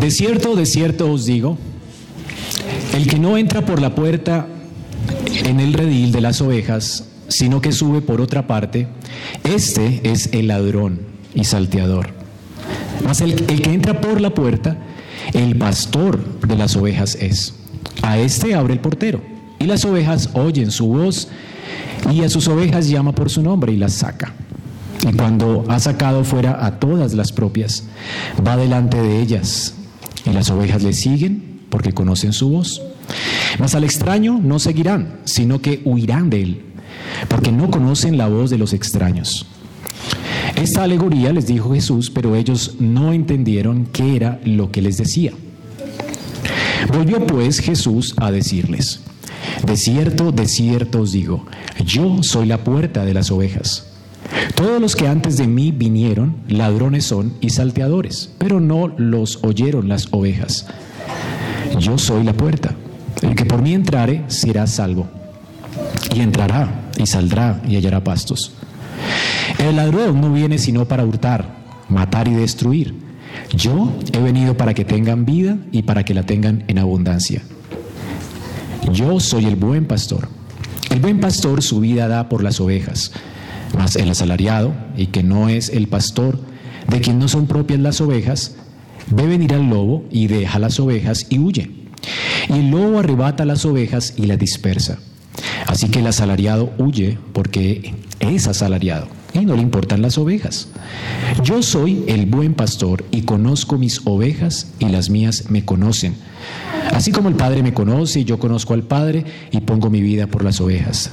De cierto, de cierto os digo, el que no entra por la puerta en el redil de las ovejas, sino que sube por otra parte, este es el ladrón y salteador. Mas el, que entra por la puerta, el pastor de las ovejas es. A este abre el portero, y las ovejas oyen su voz, y a sus ovejas llama por su nombre y las saca. Y cuando ha sacado fuera a todas las propias, va delante de ellas, y las ovejas le siguen porque conocen su voz. Mas al extraño no seguirán, sino que huirán de él, porque no conocen la voz de los extraños. Esta alegoría les dijo Jesús, pero ellos no entendieron qué era lo que les decía. Volvió pues Jesús a decirles, de cierto, de cierto os digo, yo soy la puerta de las ovejas. Todos los que antes de mí vinieron, ladrones son y salteadores, pero no los oyeron las ovejas. Yo soy la puerta. El que por mí entrare será salvo. Y entrará y saldrá y hallará pastos. El ladrón no viene sino para hurtar, matar y destruir. Yo he venido para que tengan vida y para que la tengan en abundancia. Yo soy el buen pastor. El buen pastor su vida da por las ovejas, mas el asalariado, y que no es el pastor, de quien no son propias las ovejas, ve venir al lobo y deja las ovejas y huye. Y el lobo arrebata las ovejas y las dispersa. Así que el asalariado huye porque es asalariado y no le importan las ovejas. Yo soy el buen pastor y conozco mis ovejas y las mías me conocen. Así como el Padre me conoce y yo conozco al Padre y pongo mi vida por las ovejas.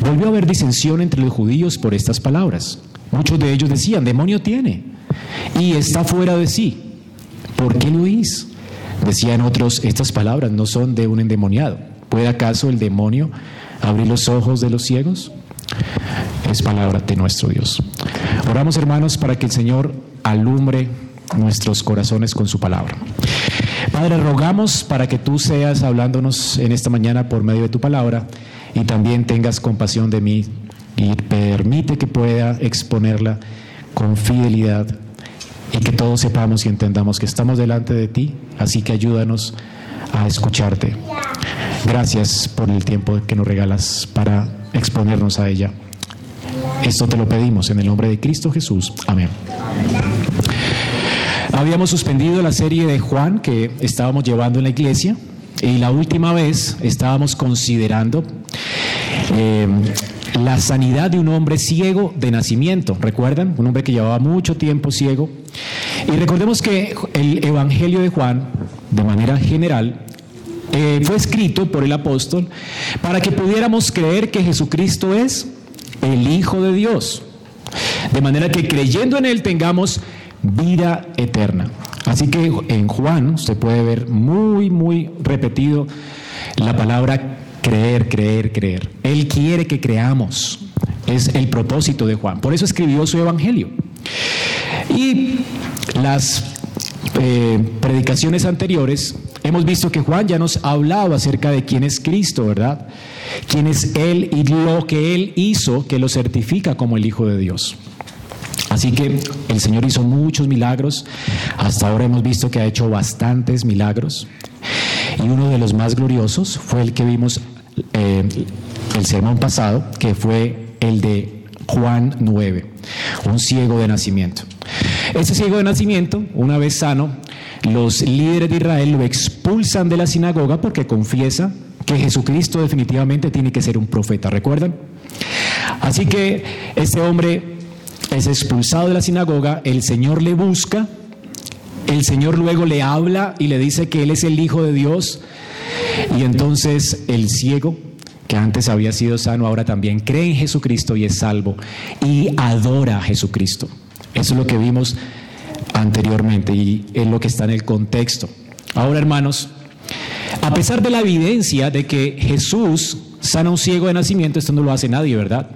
Volvió a haber disensión entre los judíos por estas palabras. Muchos de ellos decían, demonio tiene y está fuera de sí. ¿Por qué lo oís? Decían otros, estas palabras no son de un endemoniado. ¿Puede acaso el demonio abrir los ojos de los ciegos? Es palabra de nuestro Dios. Oramos hermanos para que el Señor alumbre nuestros corazones con su palabra. Padre, rogamos para que tú seas hablándonos en esta mañana por medio de tu palabra y también tengas compasión de mí y permite que pueda exponerla con fidelidad y que todos sepamos y entendamos que estamos delante de ti, así que ayúdanos a escucharte. Gracias por el tiempo que nos regalas para exponernos a ella. Esto te lo pedimos en el nombre de Cristo Jesús. Amén. Habíamos suspendido la serie de Juan que estábamos llevando en la iglesia y la última vez estábamos considerando eh, la sanidad de un hombre ciego de nacimiento. ¿Recuerdan? Un hombre que llevaba mucho tiempo ciego. Y recordemos que el Evangelio de Juan, de manera general, eh, fue escrito por el apóstol para que pudiéramos creer que Jesucristo es el Hijo de Dios. De manera que creyendo en Él tengamos vida eterna. Así que en Juan se puede ver muy, muy repetido la palabra creer, creer, creer. Él quiere que creamos. Es el propósito de Juan. Por eso escribió su evangelio. Y las eh, predicaciones anteriores hemos visto que Juan ya nos ha hablado acerca de quién es Cristo, ¿verdad? Quién es Él y lo que Él hizo que lo certifica como el Hijo de Dios. Así que el Señor hizo muchos milagros. Hasta ahora hemos visto que ha hecho bastantes milagros. Y uno de los más gloriosos fue el que vimos eh, el sermón pasado, que fue el de Juan 9, un ciego de nacimiento. Ese ciego de nacimiento, una vez sano, los líderes de Israel lo expulsan de la sinagoga porque confiesa que Jesucristo definitivamente tiene que ser un profeta, ¿recuerdan? Así que este hombre es expulsado de la sinagoga, el Señor le busca, el Señor luego le habla y le dice que Él es el Hijo de Dios, y entonces el ciego, que antes había sido sano, ahora también cree en Jesucristo y es salvo, y adora a Jesucristo. Eso es lo que vimos anteriormente y es lo que está en el contexto. Ahora, hermanos, a pesar de la evidencia de que Jesús sana a un ciego de nacimiento, esto no lo hace nadie, ¿verdad?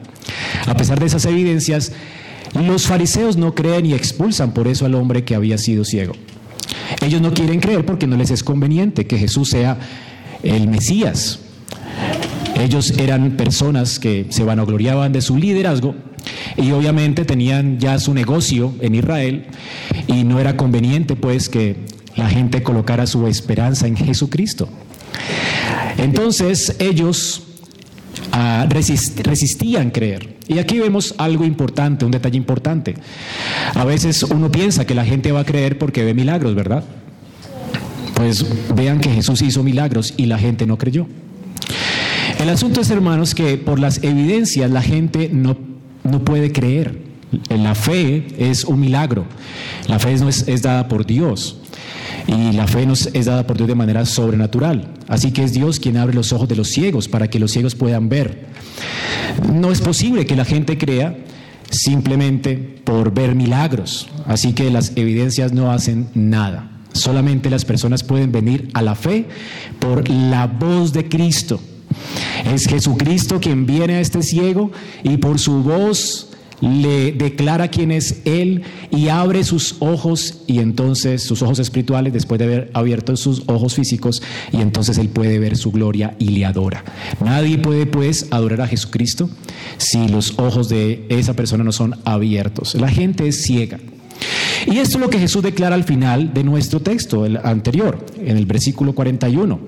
A pesar de esas evidencias, los fariseos no creen y expulsan por eso al hombre que había sido ciego. Ellos no quieren creer porque no les es conveniente que Jesús sea el Mesías. Ellos eran personas que se vanagloriaban de su liderazgo y obviamente tenían ya su negocio en Israel y no era conveniente pues que la gente colocara su esperanza en Jesucristo. Entonces ellos ah, resistían creer. Y aquí vemos algo importante, un detalle importante. A veces uno piensa que la gente va a creer porque ve milagros, ¿verdad? Pues vean que Jesús hizo milagros y la gente no creyó. El asunto es, hermanos, que por las evidencias la gente no, no puede creer. La fe es un milagro. La fe no es, es dada por Dios. Y la fe nos es dada por Dios de manera sobrenatural. Así que es Dios quien abre los ojos de los ciegos para que los ciegos puedan ver. No es posible que la gente crea simplemente por ver milagros. Así que las evidencias no hacen nada. Solamente las personas pueden venir a la fe por la voz de Cristo. Es Jesucristo quien viene a este ciego y por su voz le declara quién es Él y abre sus ojos y entonces sus ojos espirituales después de haber abierto sus ojos físicos y entonces Él puede ver su gloria y le adora. Nadie puede pues adorar a Jesucristo si los ojos de esa persona no son abiertos. La gente es ciega. Y esto es lo que Jesús declara al final de nuestro texto, el anterior, en el versículo 41.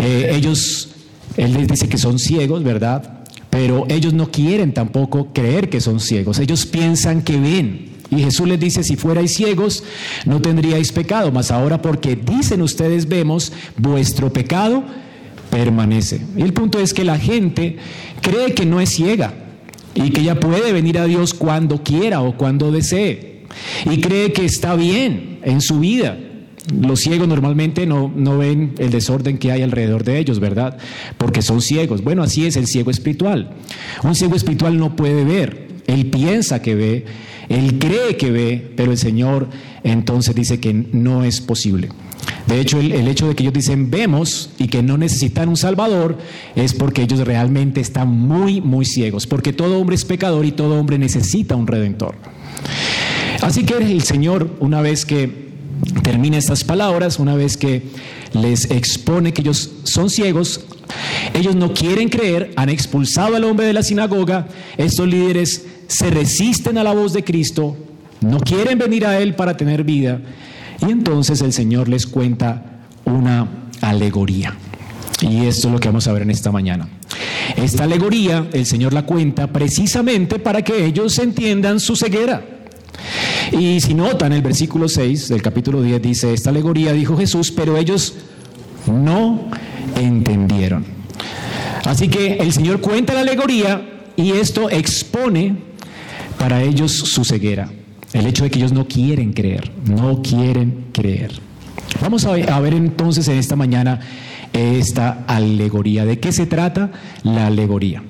Eh, ellos, Él les dice que son ciegos, ¿verdad? Pero ellos no quieren tampoco creer que son ciegos, ellos piensan que ven. Y Jesús les dice, si fuerais ciegos, no tendríais pecado, mas ahora porque dicen ustedes vemos, vuestro pecado permanece. Y el punto es que la gente cree que no es ciega y que ya puede venir a Dios cuando quiera o cuando desee y cree que está bien en su vida. Los ciegos normalmente no, no, ven el desorden que hay alrededor de ellos, ¿verdad? Porque son ciegos. Bueno, así es el ciego espiritual. Un ciego espiritual no puede ver. Él piensa que ve, él cree que ve, pero el Señor entonces dice que no es posible. De hecho, el, el, hecho de que ellos dicen vemos y que no necesitan un Salvador es porque ellos realmente están muy, muy ciegos. Porque todo hombre es pecador y todo hombre necesita un redentor. Así que el Señor, una vez que termina estas palabras, una vez que les expone que ellos son ciegos, ellos no quieren creer, han expulsado al hombre de la sinagoga, estos líderes se resisten a la voz de Cristo, no quieren venir a Él para tener vida, y entonces el Señor les cuenta una alegoría. Y esto es lo que vamos a ver en esta mañana. Esta alegoría el Señor la cuenta precisamente para que ellos entiendan su ceguera. Y si notan, el versículo 6 del capítulo 10 dice, esta alegoría dijo Jesús, pero ellos no entendieron. Así que el Señor cuenta la alegoría y esto expone para ellos su ceguera. El hecho de que ellos no quieren creer, no quieren creer. Vamos a ver, entonces en esta mañana esta alegoría. ¿De qué se trata la alegoría?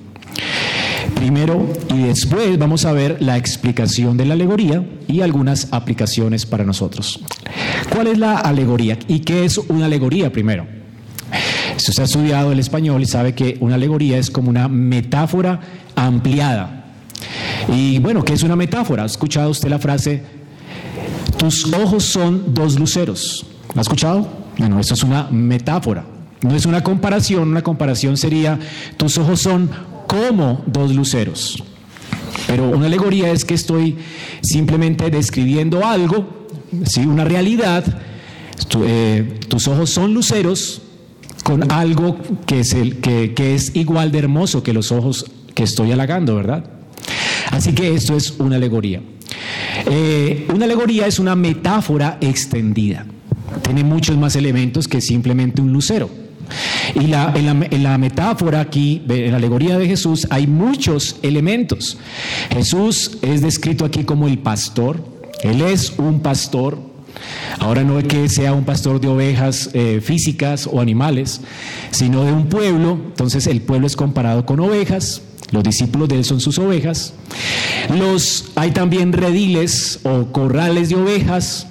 Primero y después vamos a ver la explicación de la alegoría y algunas aplicaciones para nosotros. ¿Cuál es la alegoría y qué es una alegoría primero? Si usted ha estudiado el español y sabe que una alegoría es como una metáfora ampliada. Y bueno, ¿qué es una metáfora? ¿Ha escuchado usted la frase, tus ojos son dos luceros? ¿La ha escuchado? Bueno, eso es una metáfora. No es una comparación, una comparación sería, tus ojos son como dos luceros. Pero una alegoría es que estoy simplemente describiendo algo, ¿sí? una realidad. Eh, tus ojos son luceros con algo que es, igual de hermoso que los ojos que estoy halagando, ¿verdad? Así que esto es una alegoría. Eh, una alegoría es una metáfora extendida. Tiene muchos más elementos que simplemente un lucero. Y la, en, la, metáfora aquí, en la alegoría de Jesús, hay muchos elementos. Jesús es descrito aquí como el pastor. Él es un pastor. Ahora no es que sea un pastor de ovejas eh, físicas o animales, sino de un pueblo. Entonces el pueblo es comparado con ovejas. Los discípulos de él son sus ovejas. Los, hay también rediles o corrales de ovejas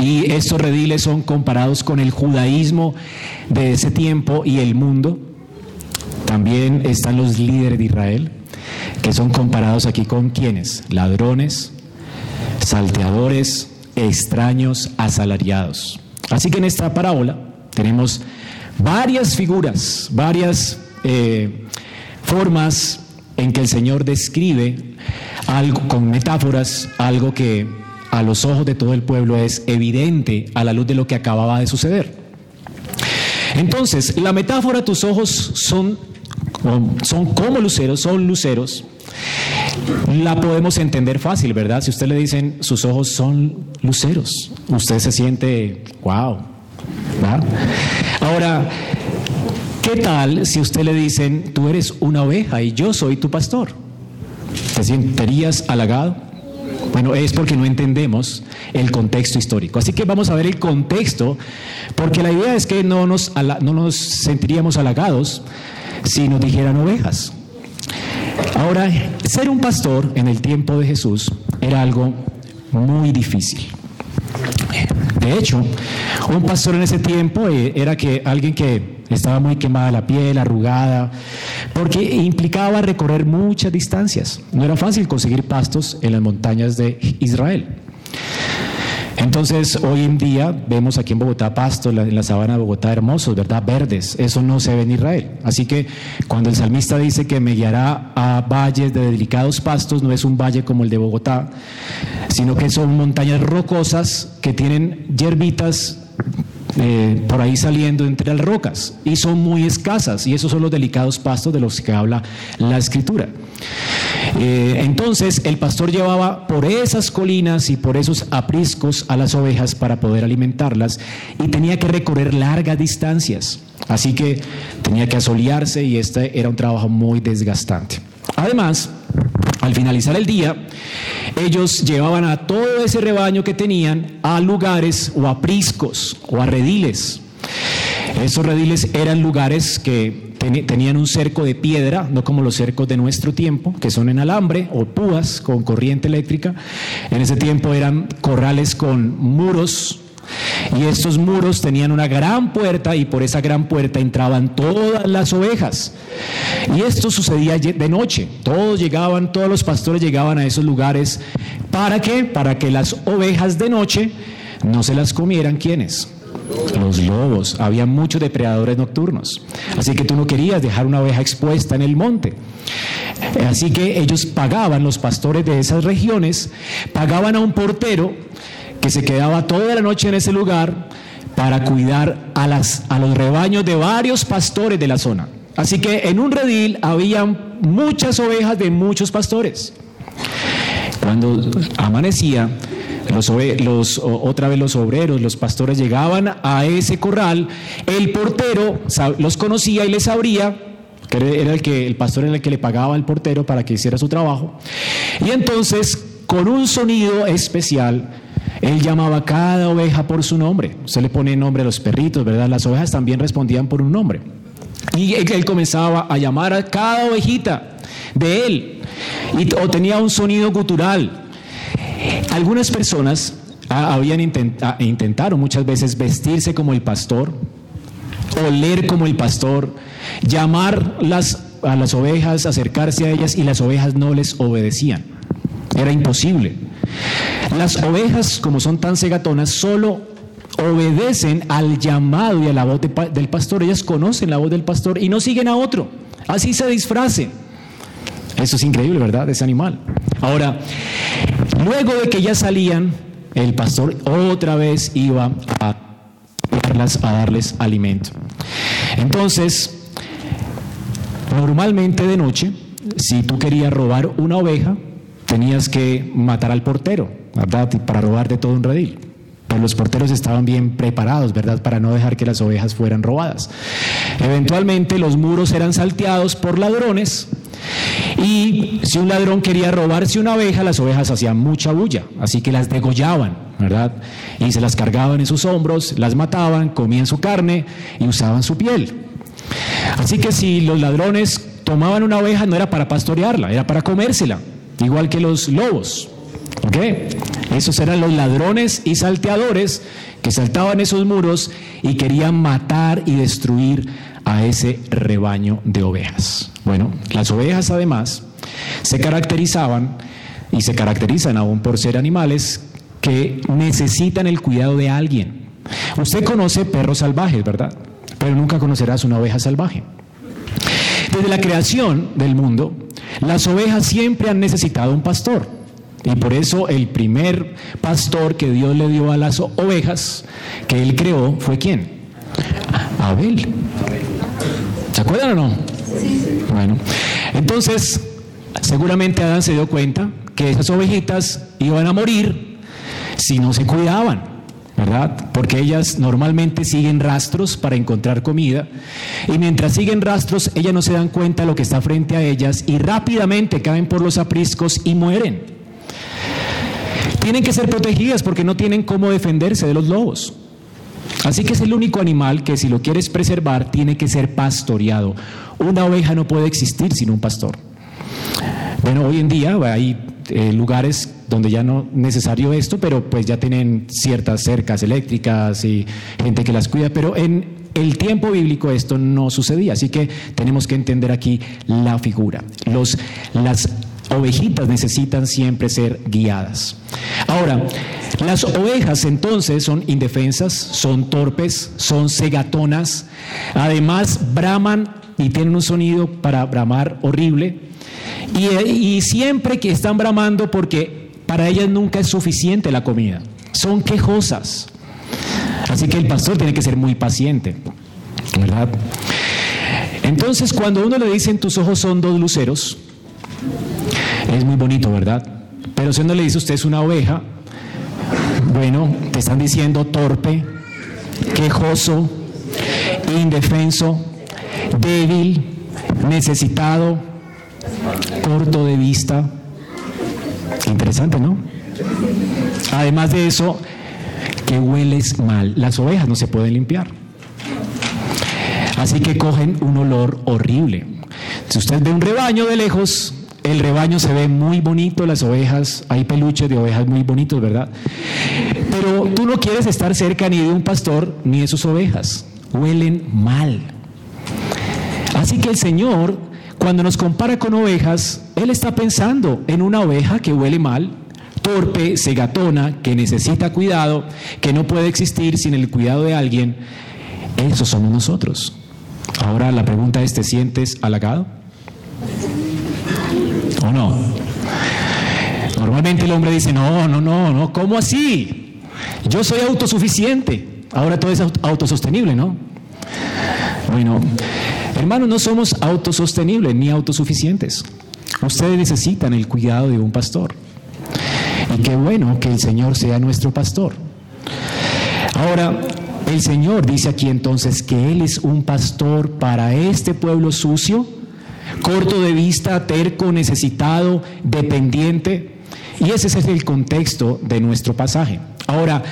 Y estos rediles son comparados con el judaísmo de ese tiempo y el mundo. También están los líderes de Israel, que son comparados aquí con quienes? Ladrones, salteadores, extraños, asalariados. Así que en esta parábola tenemos varias figuras, varias eh, formas en que el Señor describe algo con metáforas, algo que a los ojos de todo el pueblo es evidente a la luz de lo que acababa de suceder. Entonces, la metáfora, tus ojos son, son como luceros, son luceros, la podemos entender fácil, ¿verdad? Si usted le dicen sus ojos son luceros, usted se siente, wow. Ahora, ¿qué tal si usted le dicen, tú eres una oveja y yo soy tu pastor? ¿Te sentirías halagado? Bueno, es porque no entendemos el contexto histórico. Así que vamos a ver el contexto, porque la idea es que no nos, no nos sentiríamos halagados si nos dijeran ovejas. Ahora, ser un pastor en el tiempo de Jesús era algo muy difícil. De hecho, un pastor en ese tiempo eh, era que alguien que estaba muy quemada la piel, arrugada, porque implicaba recorrer muchas distancias. No era fácil conseguir pastos en las montañas de Israel. Entonces, hoy en día vemos aquí en Bogotá pastos, en la sabana de Bogotá hermosos, ¿verdad? Verdes. Eso no se ve en Israel. Así que cuando el salmista dice que me guiará a valles de delicados pastos, no es un valle como el de Bogotá, sino que son montañas rocosas que tienen hierbitas eh, por ahí saliendo entre las rocas y son muy escasas y esos son los delicados pastos de los que habla la escritura. Eh, entonces el pastor llevaba por esas colinas y por esos apriscos a las ovejas para poder alimentarlas y tenía que recorrer largas distancias. Así que tenía que asolearse y este era un trabajo muy desgastante. Además, al finalizar el día, ellos llevaban a todo ese rebaño que tenían a lugares o a priscos o a rediles. Esos rediles eran lugares que tenían un cerco de piedra, no como los cercos de nuestro tiempo, que son en alambre o púas con corriente eléctrica. En ese tiempo eran corrales con muros y estos muros tenían una gran puerta y por esa gran puerta entraban todas las ovejas. Y esto sucedía de noche. Todos llegaban, todos los pastores llegaban a esos lugares. ¿Para qué? Para que las ovejas de noche no se las comieran quienes. Los lobos. Había muchos depredadores nocturnos. Así que tú no querías dejar una oveja expuesta en el monte. Así que ellos pagaban, los pastores de esas regiones, pagaban a un portero que se quedaba toda la noche en ese lugar para cuidar a, las, a los rebaños de varios pastores de la zona. Así que en un redil había muchas ovejas de muchos pastores. Cuando amanecía, los, los, otra vez los obreros, los pastores llegaban a ese corral, el portero los conocía y les abría, que era el, que, el pastor era el que le pagaba al portero para que hiciera su trabajo, y entonces con un sonido especial, él llamaba a cada oveja por su nombre. Se le pone nombre a los perritos, ¿verdad? Las ovejas también respondían por un nombre. Y él, comenzaba a llamar a cada ovejita de él. O tenía un sonido gutural. Algunas personas ah, habían intentado, intentaron muchas veces vestirse como el pastor, oler como el pastor, llamar a las ovejas, acercarse a ellas y las ovejas no les obedecían. Era imposible. Las ovejas, como son tan cegatonas, solo obedecen al llamado y a la voz del pastor. Ellas conocen la voz del pastor y no siguen a otro. Así se disfrace. Eso es increíble, ¿verdad? Ese animal. Ahora, luego de que ya salían, el pastor otra vez iba a a darles alimento. Entonces, normalmente de noche, si tú querías robar una oveja, tenías que matar al portero, ¿verdad? Para robar de todo un redil. Pero los porteros estaban bien preparados, ¿verdad? Para no dejar que las ovejas fueran robadas. Eventualmente los muros eran salteados por ladrones y si un ladrón quería robarse una oveja, las ovejas hacían mucha bulla, así que las degollaban, ¿verdad? Y se las cargaban en sus hombros, las mataban, comían su carne y usaban su piel. Así que si los ladrones tomaban una oveja no era para pastorearla, era para comérsela igual que los lobos. ¿Ok? Esos eran los ladrones y salteadores que saltaban esos muros y querían matar y destruir a ese rebaño de ovejas. Bueno, las ovejas además se caracterizaban y se caracterizan aún por ser animales que necesitan el cuidado de alguien. Usted conoce perros salvajes, ¿verdad? Pero nunca conocerás una oveja salvaje. Desde la creación del mundo, las ovejas siempre han necesitado un pastor. Y por eso el primer pastor que Dios le dio a las ovejas que él creó fue quién? Abel. ¿Se acuerdan o no? Bueno, entonces seguramente Adán se dio cuenta que esas ovejitas iban a morir si no se cuidaban. ¿Verdad? Porque ellas normalmente siguen rastros para encontrar comida y mientras siguen rastros ellas no se dan cuenta de lo que está frente a ellas y rápidamente caen por los apriscos y mueren. Tienen que ser protegidas porque no tienen cómo defenderse de los lobos. Así que es el único animal que si lo quieres preservar tiene que ser pastoreado. Una oveja no puede existir sin un pastor. Bueno, hoy en día hay eh, lugares donde ya no es necesario esto, pero pues ya tienen ciertas cercas eléctricas y gente que las cuida, pero en el tiempo bíblico esto no sucedía, así que tenemos que entender aquí la figura. Los, las ovejitas necesitan siempre ser guiadas. Ahora, las ovejas entonces son indefensas, son torpes, son cegatonas, además braman y tienen un sonido para bramar horrible, y, y siempre que están bramando porque para ellas nunca es suficiente la comida. Son quejosas. Así que el pastor tiene que ser muy paciente. ¿Verdad? Entonces, cuando uno le dice en tus ojos son dos luceros, es muy bonito, ¿verdad? Pero si uno le dice usted es una oveja, bueno, te están diciendo torpe, quejoso, indefenso, débil, necesitado, corto de vista, Interesante, ¿no? Además de eso, que hueles mal. Las ovejas no se pueden limpiar. Así que cogen un olor horrible. Si usted ve un rebaño de lejos, el rebaño se ve muy bonito, las ovejas, hay peluches de ovejas muy bonitos, ¿verdad? Pero tú no quieres estar cerca ni de un pastor ni de sus ovejas. Huelen mal. Así que el Señor cuando nos compara con ovejas, Él está pensando en una oveja que huele mal, torpe, segatona, que necesita cuidado, que no puede existir sin el cuidado de alguien. Esos somos nosotros. Ahora la pregunta es, ¿te sientes halagado? ¿O no? Normalmente el hombre dice, no, no, no, no, ¿cómo así? Yo soy autosuficiente. Ahora todo es autosostenible, ¿no? Bueno, Hermanos, no somos autosostenibles ni autosuficientes. Ustedes necesitan el cuidado de un pastor. Y qué bueno que el Señor sea nuestro pastor. Ahora, el Señor dice aquí entonces que Él es un pastor para este pueblo sucio, corto de vista, terco, necesitado, dependiente. Y ese es el contexto de nuestro pasaje. Ahora,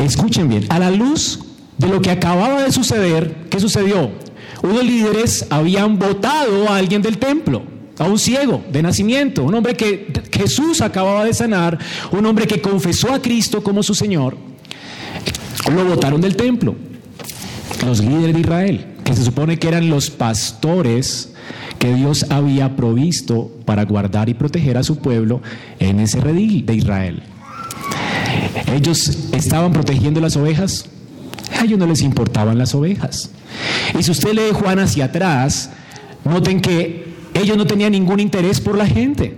escuchen bien, a la luz de lo que acababa de suceder, ¿qué sucedió? unos líderes habían votado a alguien del templo, a un ciego de nacimiento, un hombre que Jesús acababa de sanar, un hombre que confesó a Cristo como su Señor. Lo votaron del templo, los líderes de Israel, que se supone que eran los pastores que Dios había provisto para guardar y proteger a su pueblo en ese redil de Israel. Ellos estaban protegiendo las ovejas, a ellos no les importaban las ovejas. Y si usted lee Juan hacia atrás, noten que ellos no tenían ningún interés por la gente.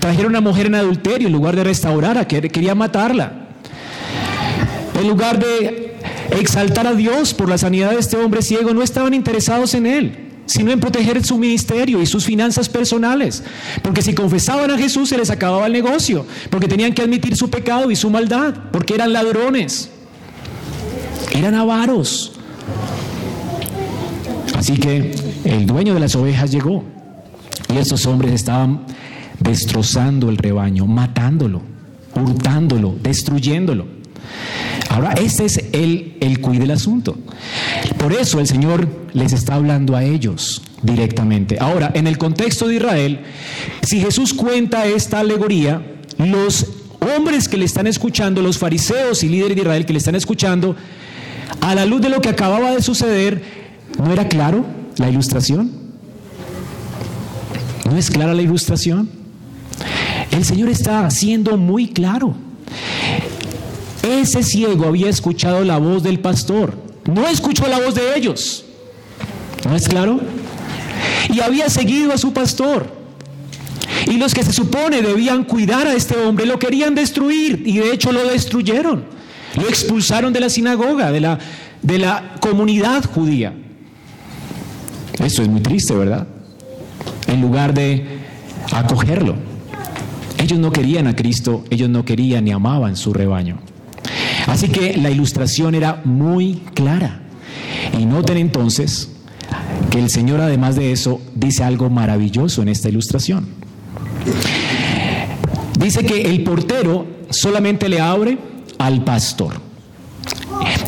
Trajeron a una mujer en adulterio en lugar de restaurarla, quería matarla. En lugar de exaltar a Dios por la sanidad de este hombre ciego, no estaban interesados en él sino en proteger su ministerio y sus finanzas personales. Porque si confesaban a Jesús se les acababa el negocio, porque tenían que admitir su pecado y su maldad, porque eran ladrones, eran avaros. Así que el dueño de las ovejas llegó y estos hombres estaban destrozando el rebaño, matándolo, hurtándolo, destruyéndolo. Ahora, este es el, el cuid del asunto. Por eso el Señor les está hablando a ellos directamente. Ahora, en el contexto de Israel, si Jesús cuenta esta alegoría, los hombres que le están escuchando, los fariseos y líderes de Israel que le están escuchando, a la luz de lo que acababa de suceder, ¿no era claro la ilustración? ¿No es clara la ilustración? El Señor está haciendo muy claro. Ese ciego había escuchado la voz del pastor, no escuchó la voz de ellos. ¿No es claro? Y había seguido a su pastor. Y los que se supone debían cuidar a este hombre lo querían destruir y de hecho lo destruyeron. Lo expulsaron de la sinagoga, de la, de la comunidad judía. Esto es muy triste, ¿verdad? En lugar de acogerlo. Ellos no querían a Cristo, ellos no querían ni amaban su rebaño. Así que la ilustración era muy clara. Y noten entonces que el Señor además de eso dice algo maravilloso en esta ilustración. Dice que el portero solamente le abre al pastor.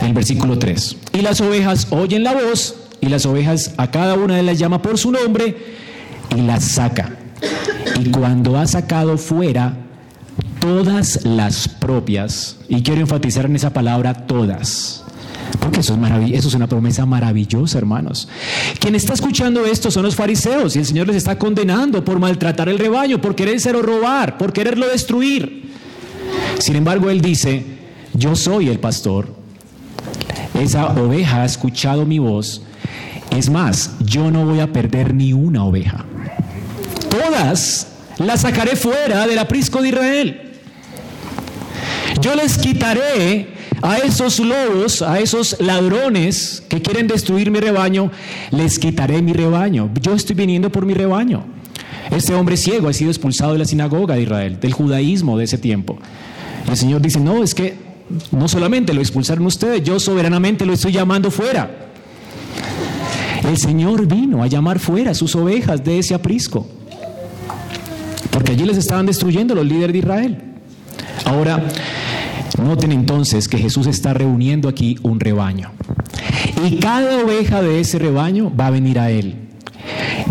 El versículo 3. Y las ovejas oyen la voz y las ovejas a cada una de las llama por su nombre y las saca. Y cuando ha sacado fuera todas las propias, y quiero enfatizar en esa palabra todas, porque eso es, eso es una promesa maravillosa, hermanos. Quien está escuchando esto son los fariseos y el Señor les está condenando por maltratar el rebaño, por querérselo robar, por quererlo destruir. Sin embargo, Él dice, yo soy el pastor, esa oveja ha escuchado mi voz, es más, yo no voy a perder ni una oveja. Todas las sacaré fuera del aprisco de Israel. Yo les quitaré a esos lobos, a esos ladrones que quieren destruir mi rebaño, les quitaré mi rebaño. Yo estoy viniendo por mi rebaño. Este hombre ciego ha sido expulsado de la sinagoga de Israel, del judaísmo de ese tiempo. el Señor dice, no, es que no solamente lo expulsaron ustedes, yo soberanamente lo estoy llamando fuera. El Señor vino a llamar fuera sus ovejas de ese aprisco, porque allí les estaban destruyendo los líderes de Israel. Ahora, Noten entonces que Jesús está reuniendo aquí un rebaño. Y cada oveja de ese rebaño va a venir a Él.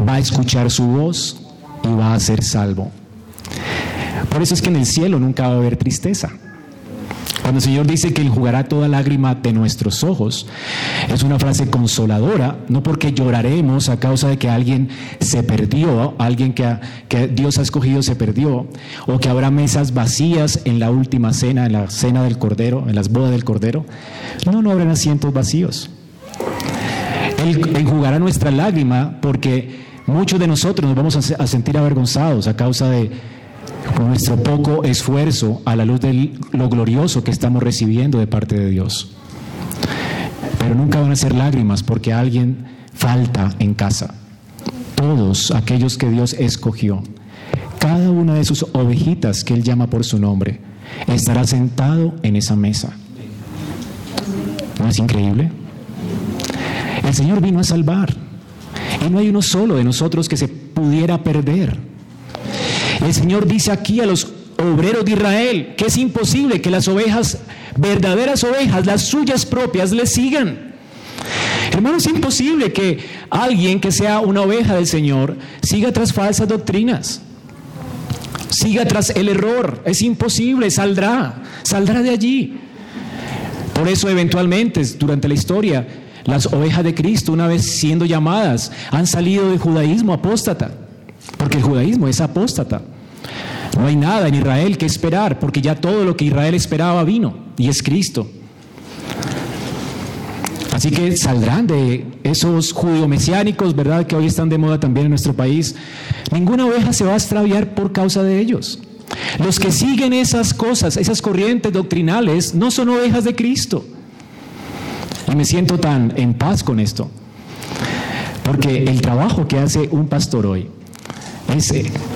Va a escuchar su voz y va a ser salvo. Por eso es que en el cielo nunca va a haber tristeza. Cuando el Señor dice que Él jugará toda lágrima de nuestros ojos, es una frase consoladora, no porque lloraremos a causa de que alguien se perdió, alguien que, que Dios ha escogido se perdió, o que habrá mesas vacías en la última cena, en la cena del Cordero, en las bodas del Cordero. No, no habrán asientos vacíos. Él enjugará nuestra lágrima porque muchos de nosotros nos vamos a sentir avergonzados a causa de nuestro poco esfuerzo a la luz de lo glorioso que estamos recibiendo de parte de Dios. Pero nunca van a ser lágrimas porque alguien falta en casa. Todos aquellos que Dios escogió, cada una de sus ovejitas que Él llama por su nombre, estará sentado en esa mesa. ¿No es increíble? El Señor vino a salvar. Y no hay uno solo de nosotros que se pudiera perder. El Señor dice aquí a los obreros de Israel que es imposible que las ovejas, verdaderas ovejas, las suyas propias, le sigan. Hermano, es imposible que alguien que sea una oveja del Señor siga tras falsas doctrinas, siga tras el error. Es imposible, saldrá, saldrá de allí. Por eso eventualmente, durante la historia, las ovejas de Cristo, una vez siendo llamadas, han salido del judaísmo apóstata. Porque el judaísmo es apóstata. No hay nada en Israel que esperar, porque ya todo lo que Israel esperaba vino, y es Cristo. Así que saldrán de esos judíos mesiánicos, ¿verdad? Que hoy están de moda también en nuestro país. Ninguna oveja se va a extraviar por causa de ellos. Los que siguen esas cosas, esas corrientes doctrinales, no son ovejas de Cristo. Y me siento tan en paz con esto. Porque el trabajo que hace un pastor hoy es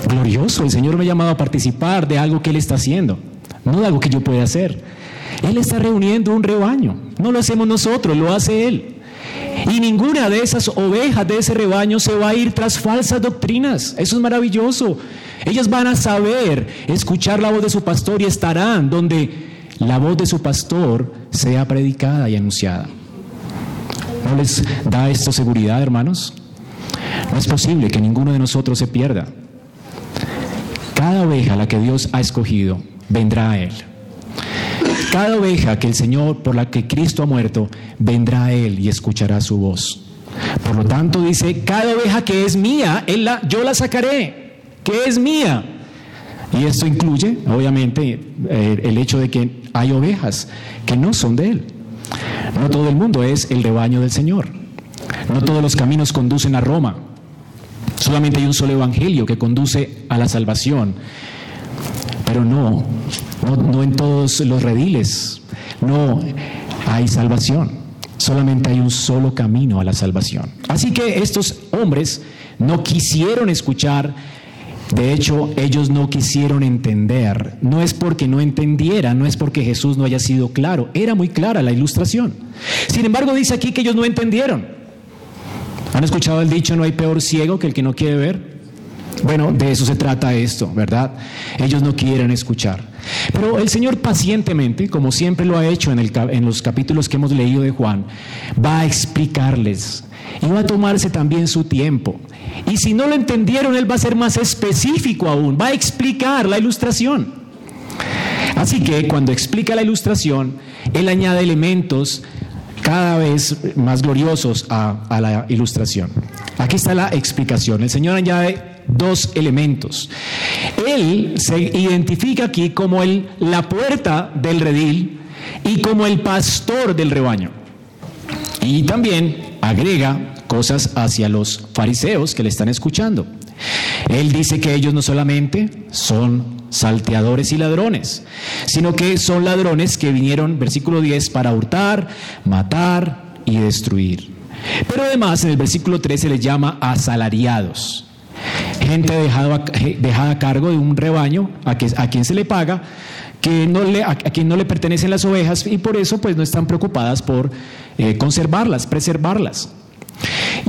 glorioso. El Señor me ha llamado a participar de algo que Él está haciendo, no de algo que yo pueda hacer. Él está reuniendo un rebaño. No lo hacemos nosotros, lo hace Él. Y ninguna de esas ovejas de ese rebaño se va a ir tras falsas doctrinas. Eso es maravilloso. Ellas van a saber escuchar la voz de su pastor y estarán donde la voz de su pastor sea predicada y anunciada. ¿No les da esto seguridad, hermanos? No es posible que ninguno de nosotros se pierda. Cada oveja la que Dios ha escogido vendrá a Él. Cada oveja que el Señor, por la que Cristo ha muerto, vendrá a Él y escuchará su voz. Por lo tanto dice, cada oveja que es mía, él la, yo la sacaré, que es mía. Y esto incluye, obviamente, eh, el hecho de que hay ovejas que no son de Él. No todo el mundo es el rebaño del Señor. No todos los caminos conducen a Roma. Solamente hay un solo evangelio que conduce a la salvación. Pero no, no, en todos los rediles. No hay salvación. Solamente hay un solo camino a la salvación. Así que estos hombres no quisieron escuchar, de hecho ellos no quisieron entender. No es porque no entendieran, no es porque Jesús no haya sido claro, era muy clara la ilustración. Sin embargo dice aquí que ellos no entendieron. ¿Han escuchado el dicho, no hay peor ciego que el que no quiere ver? Bueno, de eso se trata esto, ¿verdad? Ellos no quieren escuchar. Pero el Señor pacientemente, como siempre lo ha hecho en, los capítulos que hemos leído de Juan, va a explicarles y va a tomarse también su tiempo. Y si no lo entendieron, Él va a ser más específico aún, va a explicar la ilustración. Así que cuando explica la ilustración, Él añade elementos cada vez más gloriosos a, la ilustración. Aquí está la explicación. El Señor añade dos elementos. Él se identifica aquí como el, la puerta del redil y como el pastor del rebaño. Y también agrega cosas hacia los fariseos que le están escuchando. Él dice que ellos no solamente son salteadores y ladrones, sino que son ladrones que vinieron, versículo 10, para hurtar, matar y destruir. Pero además en el versículo 13 se les llama asalariados gente dejada a cargo de un rebaño a, que, a quien se le paga, que a, quien no le pertenecen las ovejas y por eso pues no están preocupadas por eh, conservarlas, preservarlas.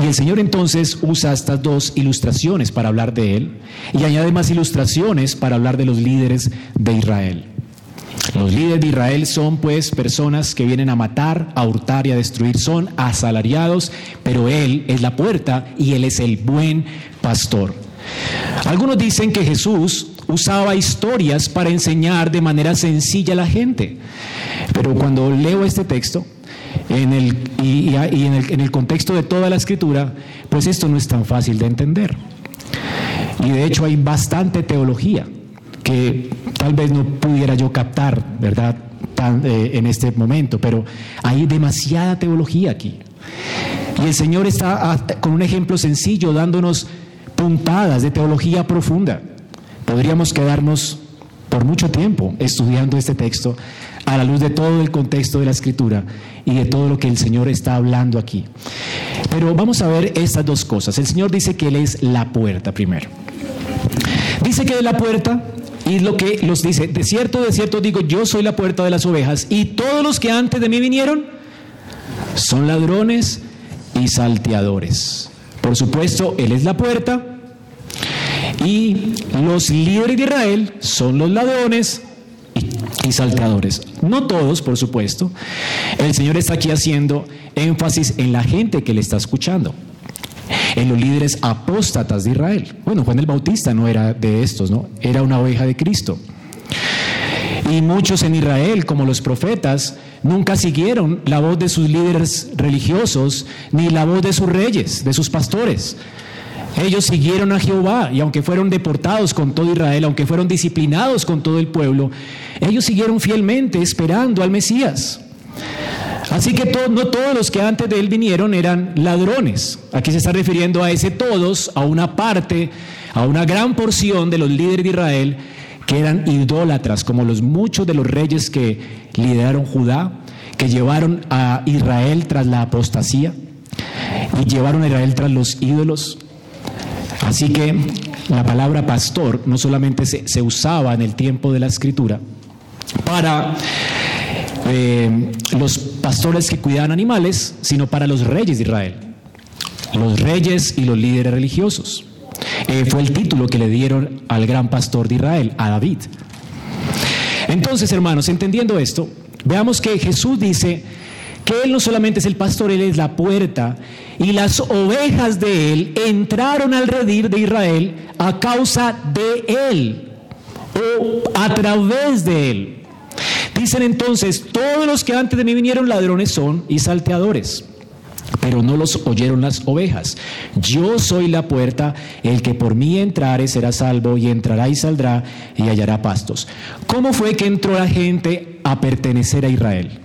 Y el Señor entonces usa estas dos ilustraciones para hablar de Él y añade más ilustraciones para hablar de los líderes de Israel. Los líderes de Israel son pues personas que vienen a matar, a hurtar y a destruir, son asalariados, pero Él es la puerta y Él es el buen pastor. Algunos dicen que Jesús usaba historias para enseñar de manera sencilla a la gente, pero cuando leo este texto en el, y, en, el, en el contexto de toda la escritura, pues esto no es tan fácil de entender. Y de hecho hay bastante teología que tal vez no pudiera yo captar, ¿verdad? Eh, en este momento, pero hay demasiada teología aquí. Y el Señor está ah, con un ejemplo sencillo dándonos puntadas de teología profunda. Podríamos quedarnos por mucho tiempo estudiando este texto a la luz de todo el contexto de la escritura y de todo lo que el Señor está hablando aquí. Pero vamos a ver estas dos cosas. El Señor dice que Él es la puerta primero. Dice que es la puerta y lo que los dice, de cierto, de cierto digo, yo soy la puerta de las ovejas y todos los que antes de mí vinieron son ladrones y salteadores. Por supuesto, Él es la puerta y los líderes de Israel son los ladrones y, salteadores. No todos, por supuesto. El Señor está aquí haciendo énfasis en la gente que le está escuchando en los líderes apóstatas de Israel. Bueno, Juan el Bautista no era de estos, ¿no? Era una oveja de Cristo. Y muchos en Israel, como los profetas, nunca siguieron la voz de sus líderes religiosos ni la voz de sus reyes, de sus pastores. Ellos siguieron a Jehová y aunque fueron deportados con todo Israel, aunque fueron disciplinados con todo el pueblo, ellos siguieron fielmente esperando al Mesías. Así que no todos los que antes de él vinieron eran ladrones. Aquí se está refiriendo a ese todos, a una parte, a una gran porción de los líderes de Israel que eran idólatras, como los muchos de los reyes que lideraron Judá, que llevaron a Israel tras la apostasía y llevaron a Israel tras los ídolos. Así que la palabra pastor no solamente se, usaba en el tiempo de la escritura para eh, los pastores que cuidaban animales, sino para los reyes de Israel, los reyes y los líderes religiosos. Eh, fue el título que le dieron al gran pastor de Israel, a David. Entonces, hermanos, entendiendo esto, veamos que Jesús dice que Él no solamente es el pastor, Él es la puerta, y las ovejas de Él entraron al de Israel a causa de Él. o a través de él. Dicen entonces, todos los que antes de mí vinieron ladrones son y salteadores pero no los oyeron las ovejas. Yo soy la puerta, el que por mí entrare será salvo y entrará y saldrá y hallará pastos. ¿Cómo fue que entró la gente a pertenecer a Israel?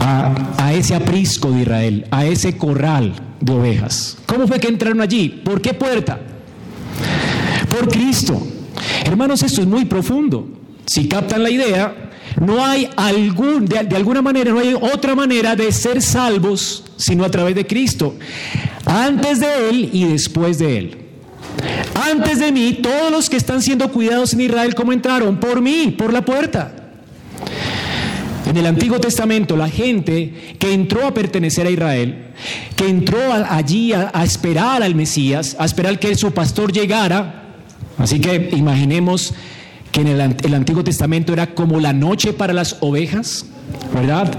A, ese aprisco de Israel, a ese corral de ovejas. ¿Cómo fue que entraron allí? ¿Por qué puerta? Por Cristo. Hermanos, esto es muy profundo. Si captan la idea, no hay algún, de, alguna manera, no hay otra manera de ser salvos sino a través de Cristo. Antes de Él y después de Él. Antes de mí, todos los que están siendo cuidados en Israel, ¿cómo entraron? Por mí, por la puerta. En el Antiguo Testamento, la gente que entró a pertenecer a Israel, que entró allí a, esperar al Mesías, a esperar que su pastor llegara, así que imaginemos que en el, Antiguo Testamento era como la noche para las ovejas, ¿verdad?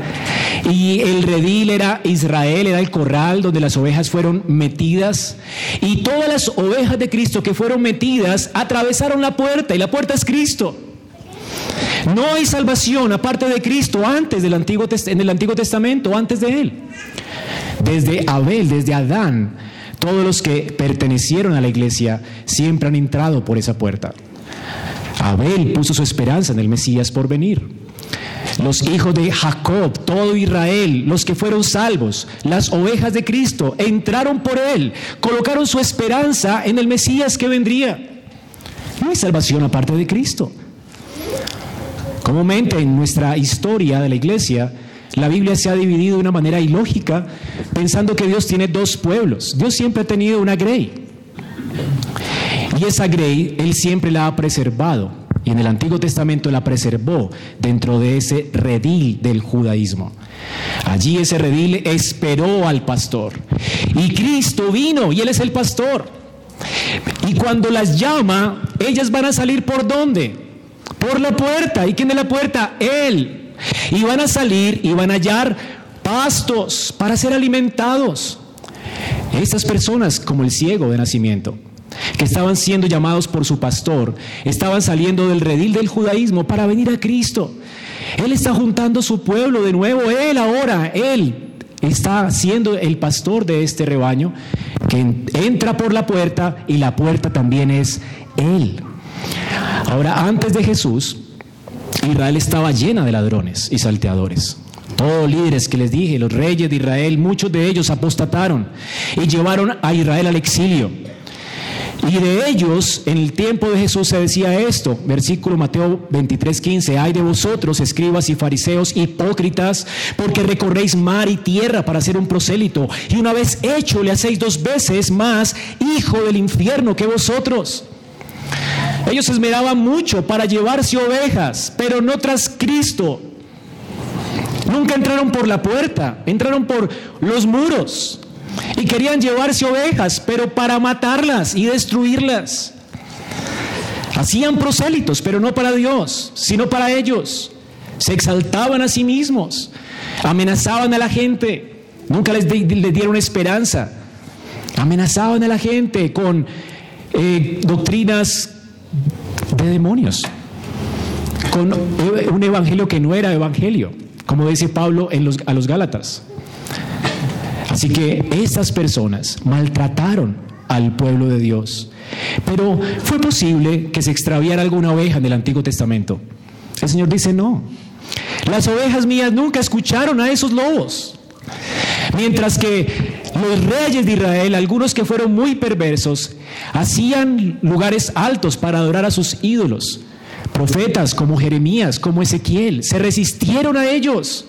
Y el redil era Israel, era el corral donde las ovejas fueron metidas. Y todas las ovejas de Cristo que fueron metidas atravesaron la puerta y la puerta es Cristo. No hay salvación aparte de Cristo antes del Antiguo, en el Antiguo Testamento, antes de Él. Desde Abel, desde Adán, todos los que pertenecieron a la iglesia siempre han entrado por esa puerta. Abel puso su esperanza en el Mesías por venir. Los hijos de Jacob, todo Israel, los que fueron salvos, las ovejas de Cristo, entraron por él, colocaron su esperanza en el Mesías que vendría. No hay salvación aparte de Cristo. Comúnmente en nuestra historia de la iglesia, la Biblia se ha dividido de una manera ilógica, pensando que Dios tiene dos pueblos. Dios siempre ha tenido una grey. Y esa grey, Él siempre la ha preservado. Y en el Antiguo Testamento la preservó dentro de ese redil del judaísmo. Allí ese redil esperó al pastor. Y Cristo vino y Él es el pastor. Y cuando las llama, ellas van a salir por dónde? Por la puerta. ¿Y quién es la puerta? Él. Y van a salir y van a hallar pastos para ser alimentados. Estas personas, como el ciego de nacimiento, que estaban siendo llamados por su pastor, estaban saliendo del redil del judaísmo para venir a Cristo. Él está juntando su pueblo de nuevo, Él ahora, Él está siendo el pastor de este rebaño que entra por la puerta y la puerta también es Él. Ahora, antes de Jesús, Israel estaba llena de ladrones y salteadores. Todos líderes que les dije, los reyes de Israel, muchos de ellos apostataron y llevaron a Israel al exilio. Y de ellos, en el tiempo de Jesús se decía esto, versículo Mateo 23, 15, hay de vosotros, escribas y fariseos, hipócritas, porque recorréis mar y tierra para hacer un prosélito, y una vez hecho le hacéis dos veces más hijo del infierno que vosotros. Ellos esmeraban mucho para llevarse ovejas, pero no tras Cristo. Nunca entraron por la puerta, entraron por los muros. Y querían llevarse ovejas, pero para matarlas y destruirlas. Hacían prosélitos, pero no para Dios, sino para ellos. Se exaltaban a sí mismos, amenazaban a la gente, nunca les, dieron esperanza. Amenazaban a la gente con eh, doctrinas de demonios, con un evangelio que no era evangelio, como dice Pablo en los, a los Gálatas. Así que esas personas maltrataron al pueblo de Dios. Pero fue posible que se extraviara alguna oveja en el Antiguo Testamento. El Señor dice, no. Las ovejas mías nunca escucharon a esos lobos. Mientras que los reyes de Israel, algunos que fueron muy perversos, hacían lugares altos para adorar a sus ídolos. Profetas como Jeremías, como Ezequiel, se resistieron a ellos.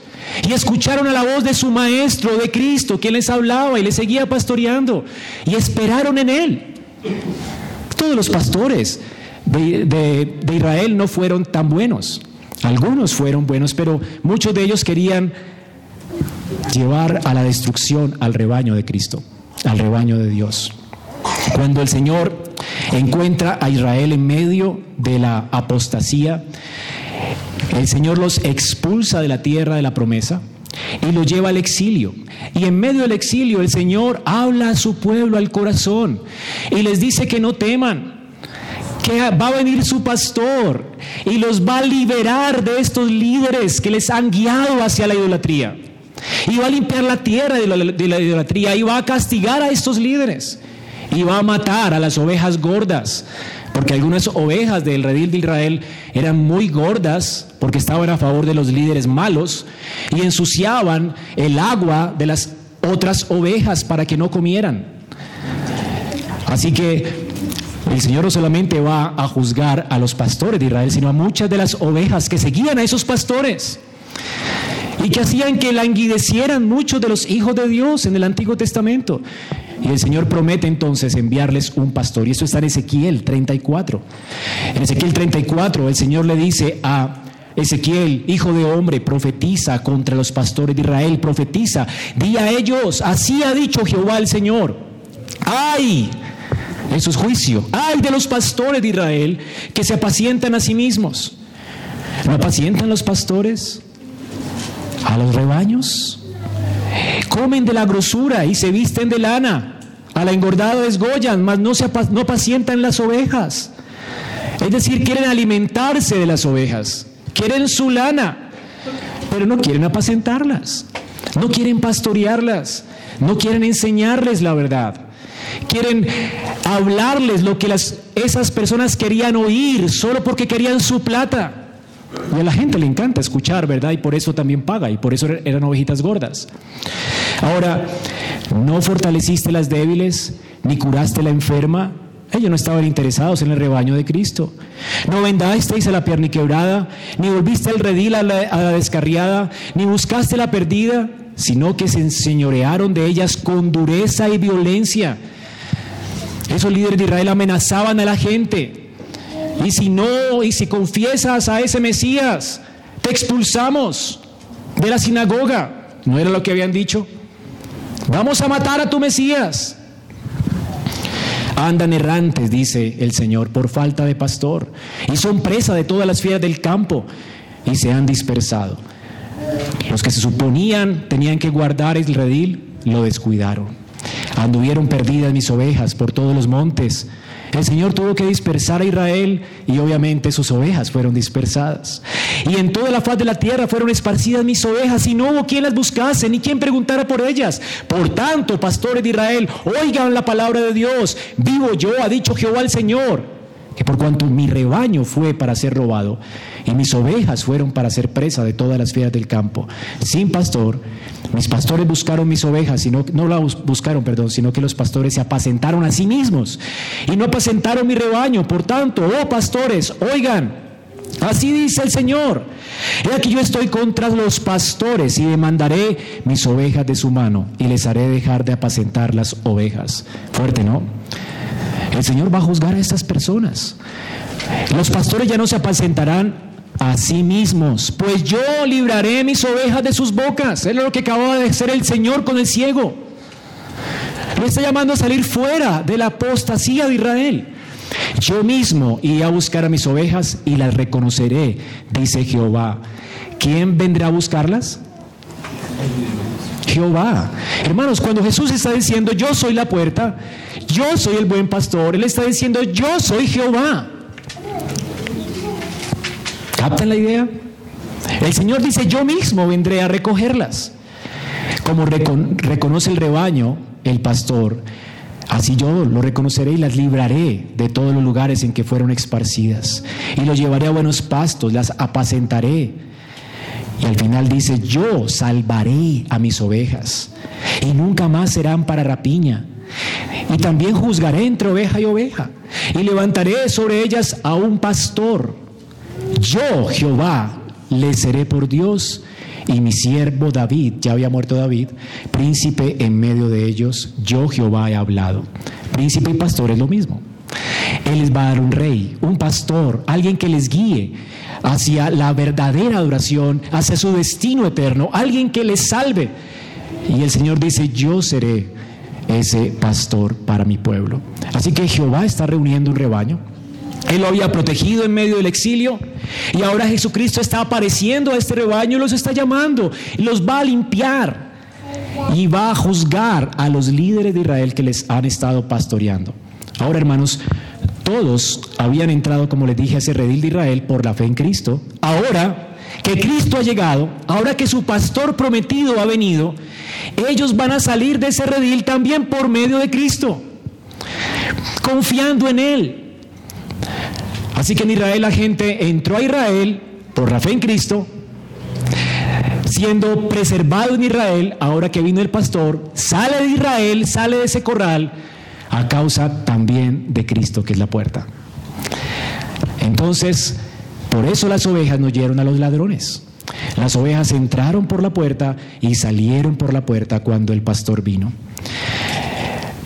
Y escucharon a la voz de su maestro, de Cristo, quien les hablaba y les seguía pastoreando. Y esperaron en él. Todos los pastores de, Israel no fueron tan buenos. Algunos fueron buenos, pero muchos de ellos querían llevar a la destrucción al rebaño de Cristo, al rebaño de Dios. Cuando el Señor encuentra a Israel en medio de la apostasía, el Señor los expulsa de la tierra de la promesa y los lleva al exilio. Y en medio del exilio el Señor habla a su pueblo al corazón y les dice que no teman, que va a venir su pastor y los va a liberar de estos líderes que les han guiado hacia la idolatría. Y va a limpiar la tierra de la, idolatría y va a castigar a estos líderes. Y va a matar a las ovejas gordas porque algunas ovejas del redil de Israel eran muy gordas porque estaban a favor de los líderes malos y ensuciaban el agua de las otras ovejas para que no comieran. Así que el Señor no solamente va a juzgar a los pastores de Israel, sino a muchas de las ovejas que seguían a esos pastores y que hacían que languidecieran muchos de los hijos de Dios en el Antiguo Testamento. Y el Señor promete entonces enviarles un pastor. Y eso está en Ezequiel 34. En Ezequiel 34 el Señor le dice a Ezequiel, hijo de hombre, profetiza contra los pastores de Israel, profetiza, di a ellos, así ha dicho Jehová el Señor. ¡Ay! Eso es juicio. ¡Ay de los pastores de Israel que se apacientan a sí mismos! ¿No apacientan los pastores a los rebaños? Comen de la grosura y se visten de lana. A la engordada desgollan, mas no, se no pacientan las ovejas. Es decir, quieren alimentarse de las ovejas. Quieren su lana, pero no quieren apacentarlas. No quieren pastorearlas. No quieren enseñarles la verdad. Quieren hablarles lo que las, esas personas querían oír solo porque querían su plata. Y a la gente le encanta escuchar, ¿verdad? Y por eso también paga, y por eso er-, eran ovejitas gordas. Ahora, no fortaleciste las débiles, ni curaste la enferma. Ellos no estaban interesados en el rebaño de Cristo. No vendasteis a la pierna quebrada, ni volviste el redil a la, a la descarriada, ni buscaste la perdida, sino que se enseñorearon de ellas con dureza y violencia. Esos líderes de Israel amenazaban a la gente. Y si no, y si confiesas a ese Mesías, te expulsamos de la sinagoga. ¿No era lo que habían dicho? Vamos a matar a tu Mesías. Andan errantes, dice el Señor, por falta de pastor. Y son presa de todas las fieras del campo y se han dispersado. Los que se suponían tenían que guardar el redil, lo descuidaron. Anduvieron perdidas mis ovejas por todos los montes el Señor tuvo que dispersar a Israel y obviamente sus ovejas fueron dispersadas. Y en toda la faz de la tierra fueron esparcidas mis ovejas y no hubo quien las buscase ni quien preguntara por ellas. Por tanto, pastores de Israel, oigan la palabra de Dios. Vivo yo, ha dicho Jehová el Señor que por cuanto mi rebaño fue para ser robado y mis ovejas fueron para ser presa de todas las fieras del campo, sin pastor, mis pastores buscaron mis ovejas, y no, no las buscaron, perdón, sino que los pastores se apacentaron a sí mismos y no apacentaron mi rebaño. Por tanto, oh pastores, oigan, Así dice el Señor. He aquí yo estoy contra los pastores y demandaré mis ovejas de su mano y les haré dejar de apacentar las ovejas. Fuerte, ¿no? El Señor va a juzgar a estas personas. Los pastores ya no se apacentarán a sí mismos, pues yo libraré mis ovejas de sus bocas. Es lo que acababa de hacer el Señor con el ciego. Lo está llamando a salir fuera de la apostasía de Israel. Yo mismo iré a buscar a mis ovejas y las reconoceré, dice Jehová. ¿Quién vendrá a buscarlas? Jehová. Hermanos, cuando Jesús está diciendo, yo soy la puerta, yo soy el buen pastor, Él está diciendo, yo soy Jehová. ¿Captan la idea? El Señor dice, yo mismo vendré a recogerlas. Como reconoce el rebaño, el pastor, así yo lo reconoceré y las libraré de todos los lugares en que fueron esparcidas. Y los llevaré a buenos pastos, las apacentaré y al final dice, yo salvaré a mis ovejas y nunca más serán para rapiña. Y también juzgaré entre oveja y oveja y levantaré sobre ellas a un pastor. Yo, Jehová, le seré por Dios y mi siervo David, ya había muerto David, príncipe en medio de ellos, yo Jehová he hablado. Príncipe y pastor es lo mismo. Él les va a dar un rey, un pastor, alguien que les guíe hacia la verdadera adoración, hacia su destino eterno, alguien que les salve. Y el Señor dice, yo seré ese pastor para mi pueblo. Así que Jehová está reuniendo un rebaño. Él lo había protegido en medio del exilio y ahora Jesucristo está apareciendo a este rebaño y los está llamando los va a limpiar y va a juzgar a los líderes de Israel que les han estado pastoreando. Ahora, hermanos, todos habían entrado, como les dije, a ese redil de Israel por la fe en Cristo. Ahora que Cristo ha llegado, ahora que su pastor prometido ha venido, ellos van a salir de ese redil también por medio de Cristo, confiando en Él. Así que en Israel la gente entró a Israel por la fe en Cristo, siendo preservado en Israel, ahora que vino el pastor, sale de Israel, sale de ese corral, a causa también de Cristo, que es la puerta. Entonces, por eso las ovejas no oyeron a los ladrones. Las ovejas entraron por la puerta y salieron por la puerta cuando el pastor vino.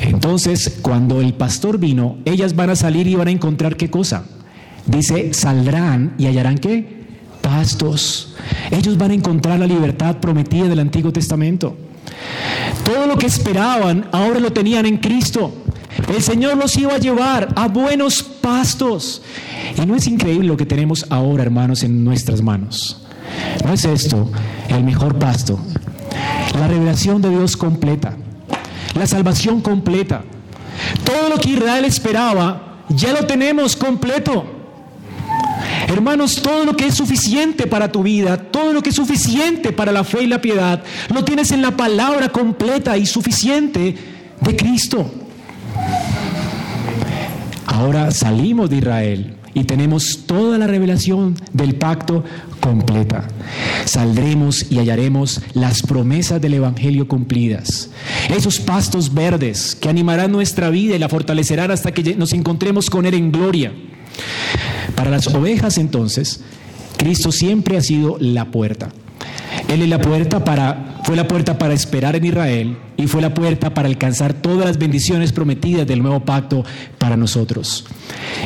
Entonces, cuando el pastor vino, ellas van a salir y van a encontrar qué cosa. Dice, saldrán y hallarán qué? Pastos. Ellos van a encontrar la libertad prometida del Antiguo Testamento. Todo lo que esperaban ahora lo tenían en Cristo. El Señor los iba a llevar a buenos pastos. Y no es increíble lo que tenemos ahora, hermanos, en nuestras manos. ¿No es esto el mejor pasto? La revelación de Dios completa, la salvación completa. Todo lo que Israel esperaba, ya lo tenemos completo. Hermanos, todo lo que es suficiente para tu vida, todo lo que es suficiente para la fe y la piedad, lo tienes en la palabra completa y suficiente de Cristo. Ahora salimos de Israel y tenemos toda la revelación del pacto completa. Saldremos y hallaremos las promesas del Evangelio cumplidas. Esos pastos verdes que animarán nuestra vida y la fortalecerán hasta que nos encontremos con Él en gloria. Para las ovejas entonces, Cristo siempre ha sido la puerta. Él es la puerta para, fue la puerta para esperar en Israel y fue la puerta para alcanzar todas las bendiciones prometidas del nuevo pacto para nosotros.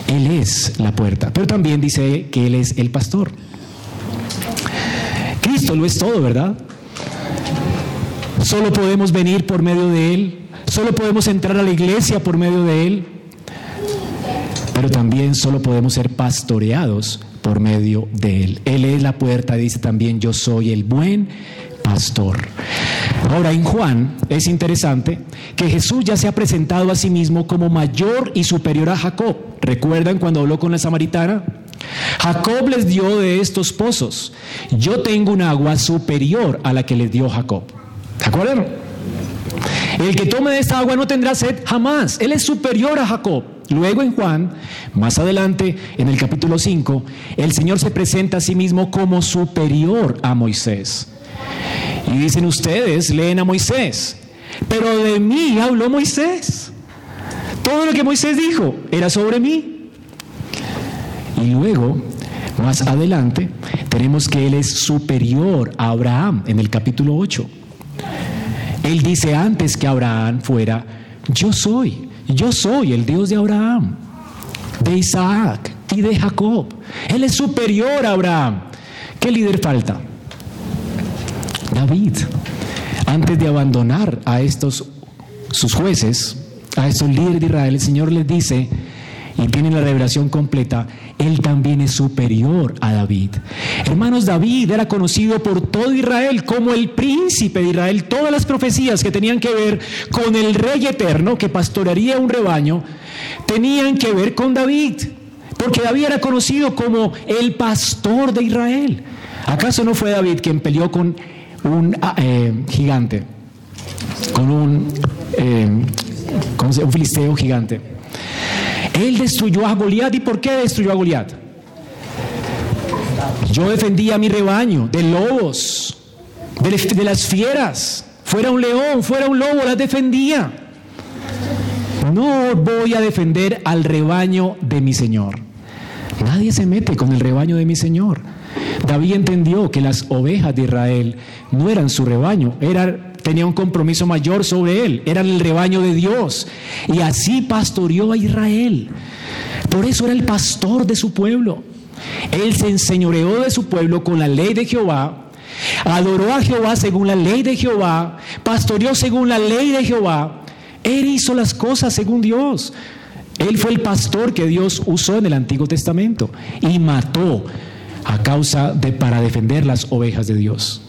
Él es la puerta, pero también dice que Él es el pastor. Cristo lo es todo, ¿verdad? Solo podemos venir por medio de Él, solo podemos entrar a la iglesia por medio de Él, pero también solo podemos ser pastoreados por medio de Él. Él es la puerta, dice también, yo soy el buen pastor. Ahora, en Juan es interesante que Jesús ya se ha presentado a sí mismo como mayor y superior a Jacob. ¿Recuerdan cuando habló con la samaritana? Jacob les dio de estos pozos. Yo tengo un agua superior a la que les dio Jacob. ¿Se acuerdan? El que tome de esta agua no tendrá sed jamás. Él es superior a Jacob. Luego en Juan, más adelante, en el capítulo 5, el Señor se presenta a sí mismo como superior a Moisés. Y dicen ustedes, leen a Moisés, pero de mí habló Moisés. Todo lo que Moisés dijo era sobre mí. Y luego, más adelante, tenemos que Él es superior a Abraham en el capítulo 8. Él dice antes que Abraham fuera, yo soy, yo soy el Dios de Abraham, de Isaac y de Jacob. Él es superior a Abraham. ¿Qué líder falta? David, antes de abandonar a estos sus jueces, a estos líderes de Israel, el Señor les dice, y tienen la revelación completa, Él también es superior a David. Hermanos, David era conocido por todo Israel como el príncipe de Israel. Todas las profecías que tenían que ver con el rey eterno que pastorearía un rebaño, tenían que ver con David. Porque David era conocido como el pastor de Israel. ¿Acaso no fue David quien peleó con un ah, eh, gigante? Con un, eh, ¿cómo se, un filisteo gigante. Él destruyó a Goliat. ¿Y por qué destruyó a Goliat? Yo defendía a mi rebaño de lobos, de, las fieras. Fuera un león, fuera un lobo, las defendía. No voy a defender al rebaño de mi Señor. Nadie se mete con el rebaño de mi Señor. David entendió que las ovejas de Israel no eran su rebaño, era, tenía un compromiso mayor sobre él, eran el rebaño de Dios. Y así pastoreó a Israel. Por eso era el pastor de su pueblo. Él se enseñoreó de su pueblo con la ley de Jehová, adoró a Jehová según la ley de Jehová, pastoreó según la ley de Jehová. Él hizo las cosas según Dios. Él fue el pastor que Dios usó en el Antiguo Testamento y mató a causa de para defender las ovejas de Dios.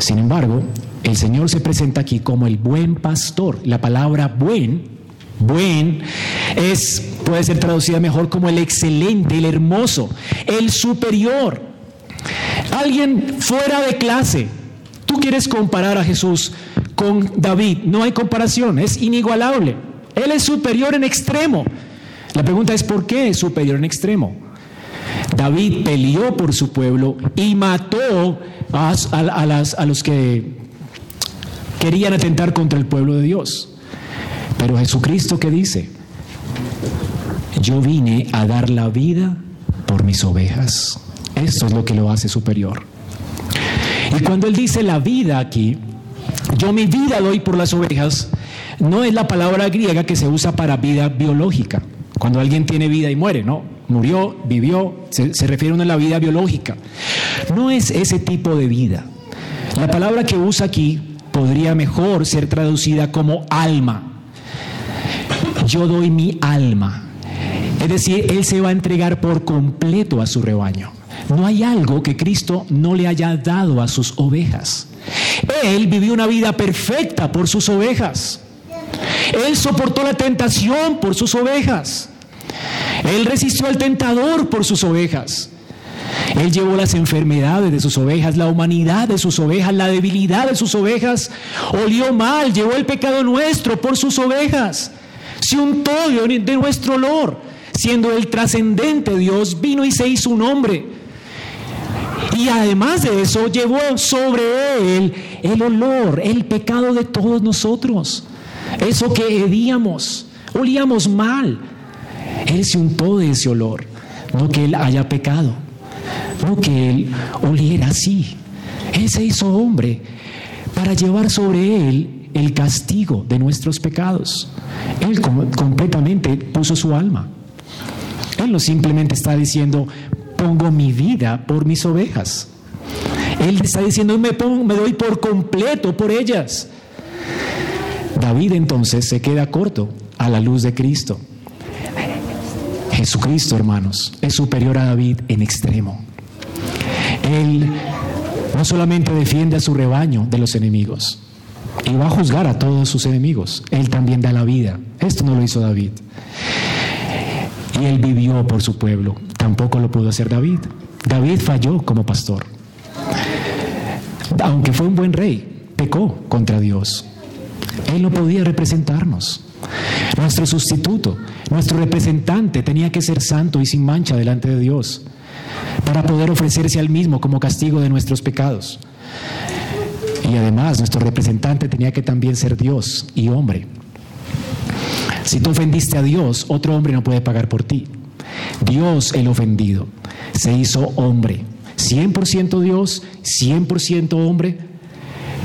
Sin embargo, el Señor se presenta aquí como el buen pastor. La palabra buen, buen, es puede ser traducida mejor como el excelente, el hermoso, el superior. Alguien fuera de clase. Tú quieres comparar a Jesús con David. No hay comparación, es inigualable. Él es superior en extremo. La pregunta es, ¿por qué es superior en extremo? David peleó por su pueblo y mató a, a los que querían atentar contra el pueblo de Dios. Pero Jesucristo, ¿qué dice? Yo vine a dar la vida por mis ovejas. Esto es lo que lo hace superior. Y cuando Él dice la vida aquí, yo mi vida doy por las ovejas, no es la palabra griega que se usa para vida biológica. Cuando alguien tiene vida y muere, ¿no? Murió, vivió, se, se refiere a la vida biológica. No es ese tipo de vida. La palabra que usa aquí podría mejor ser traducida como alma. Yo doy mi alma. Es decir, Él se va a entregar por completo a su rebaño. No hay algo que Cristo no le haya dado a sus ovejas. Él vivió una vida perfecta por sus ovejas. Él soportó la tentación por sus ovejas. Él resistió al tentador por sus ovejas. Él llevó las enfermedades de sus ovejas, la humanidad de sus ovejas, la debilidad de sus ovejas. Olió mal, llevó el pecado nuestro por sus ovejas. Se untó de nuestro olor. Siendo el trascendente Dios, vino y se hizo un hombre y además de eso, llevó sobre él el olor, el pecado de todos nosotros. Eso que hedíamos, olíamos mal. Él se untó de ese olor. No que él haya pecado, no que él oliera así. Él se hizo hombre para llevar sobre él el castigo de nuestros pecados. Él completamente puso su alma. Él no simplemente está diciendo, pongo mi vida por mis ovejas. Él está diciendo, me, me doy por completo por ellas. David entonces se queda corto a la luz de Cristo. Jesucristo, hermanos, es superior a David en extremo. Él no solamente defiende a su rebaño de los enemigos y va a juzgar a todos sus enemigos, él también da la vida. Esto no lo hizo David. Y él vivió por su pueblo. Tampoco lo pudo hacer David. David falló como pastor. Aunque fue un buen rey, pecó contra Dios. Él no podía representarnos. Nuestro sustituto, nuestro representante tenía que ser santo y sin mancha delante de Dios para poder ofrecerse al mismo como castigo de nuestros pecados. Y además nuestro representante tenía que también ser Dios y hombre. Si tú ofendiste a Dios, otro hombre no puede pagar por ti. Dios el ofendido se hizo hombre, 100% Dios, 100% hombre,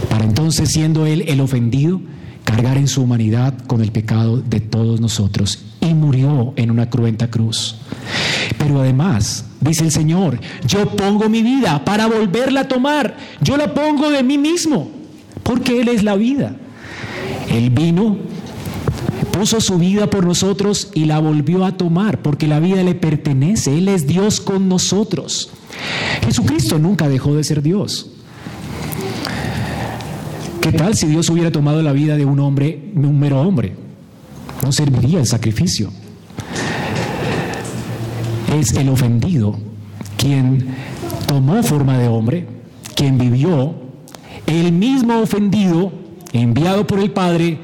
para entonces siendo Él el ofendido, cargar en su humanidad con el pecado de todos nosotros y murió en una cruenta cruz. Pero además, dice el Señor, yo pongo mi vida para volverla a tomar, yo la pongo de mí mismo, porque Él es la vida. Él vino puso su vida por nosotros y la volvió a tomar, porque la vida le pertenece, Él es Dios con nosotros. Jesucristo nunca dejó de ser Dios. ¿Qué tal si Dios hubiera tomado la vida de un hombre, un mero hombre? No serviría el sacrificio. Es el ofendido quien tomó forma de hombre, quien vivió, el mismo ofendido, enviado por el Padre,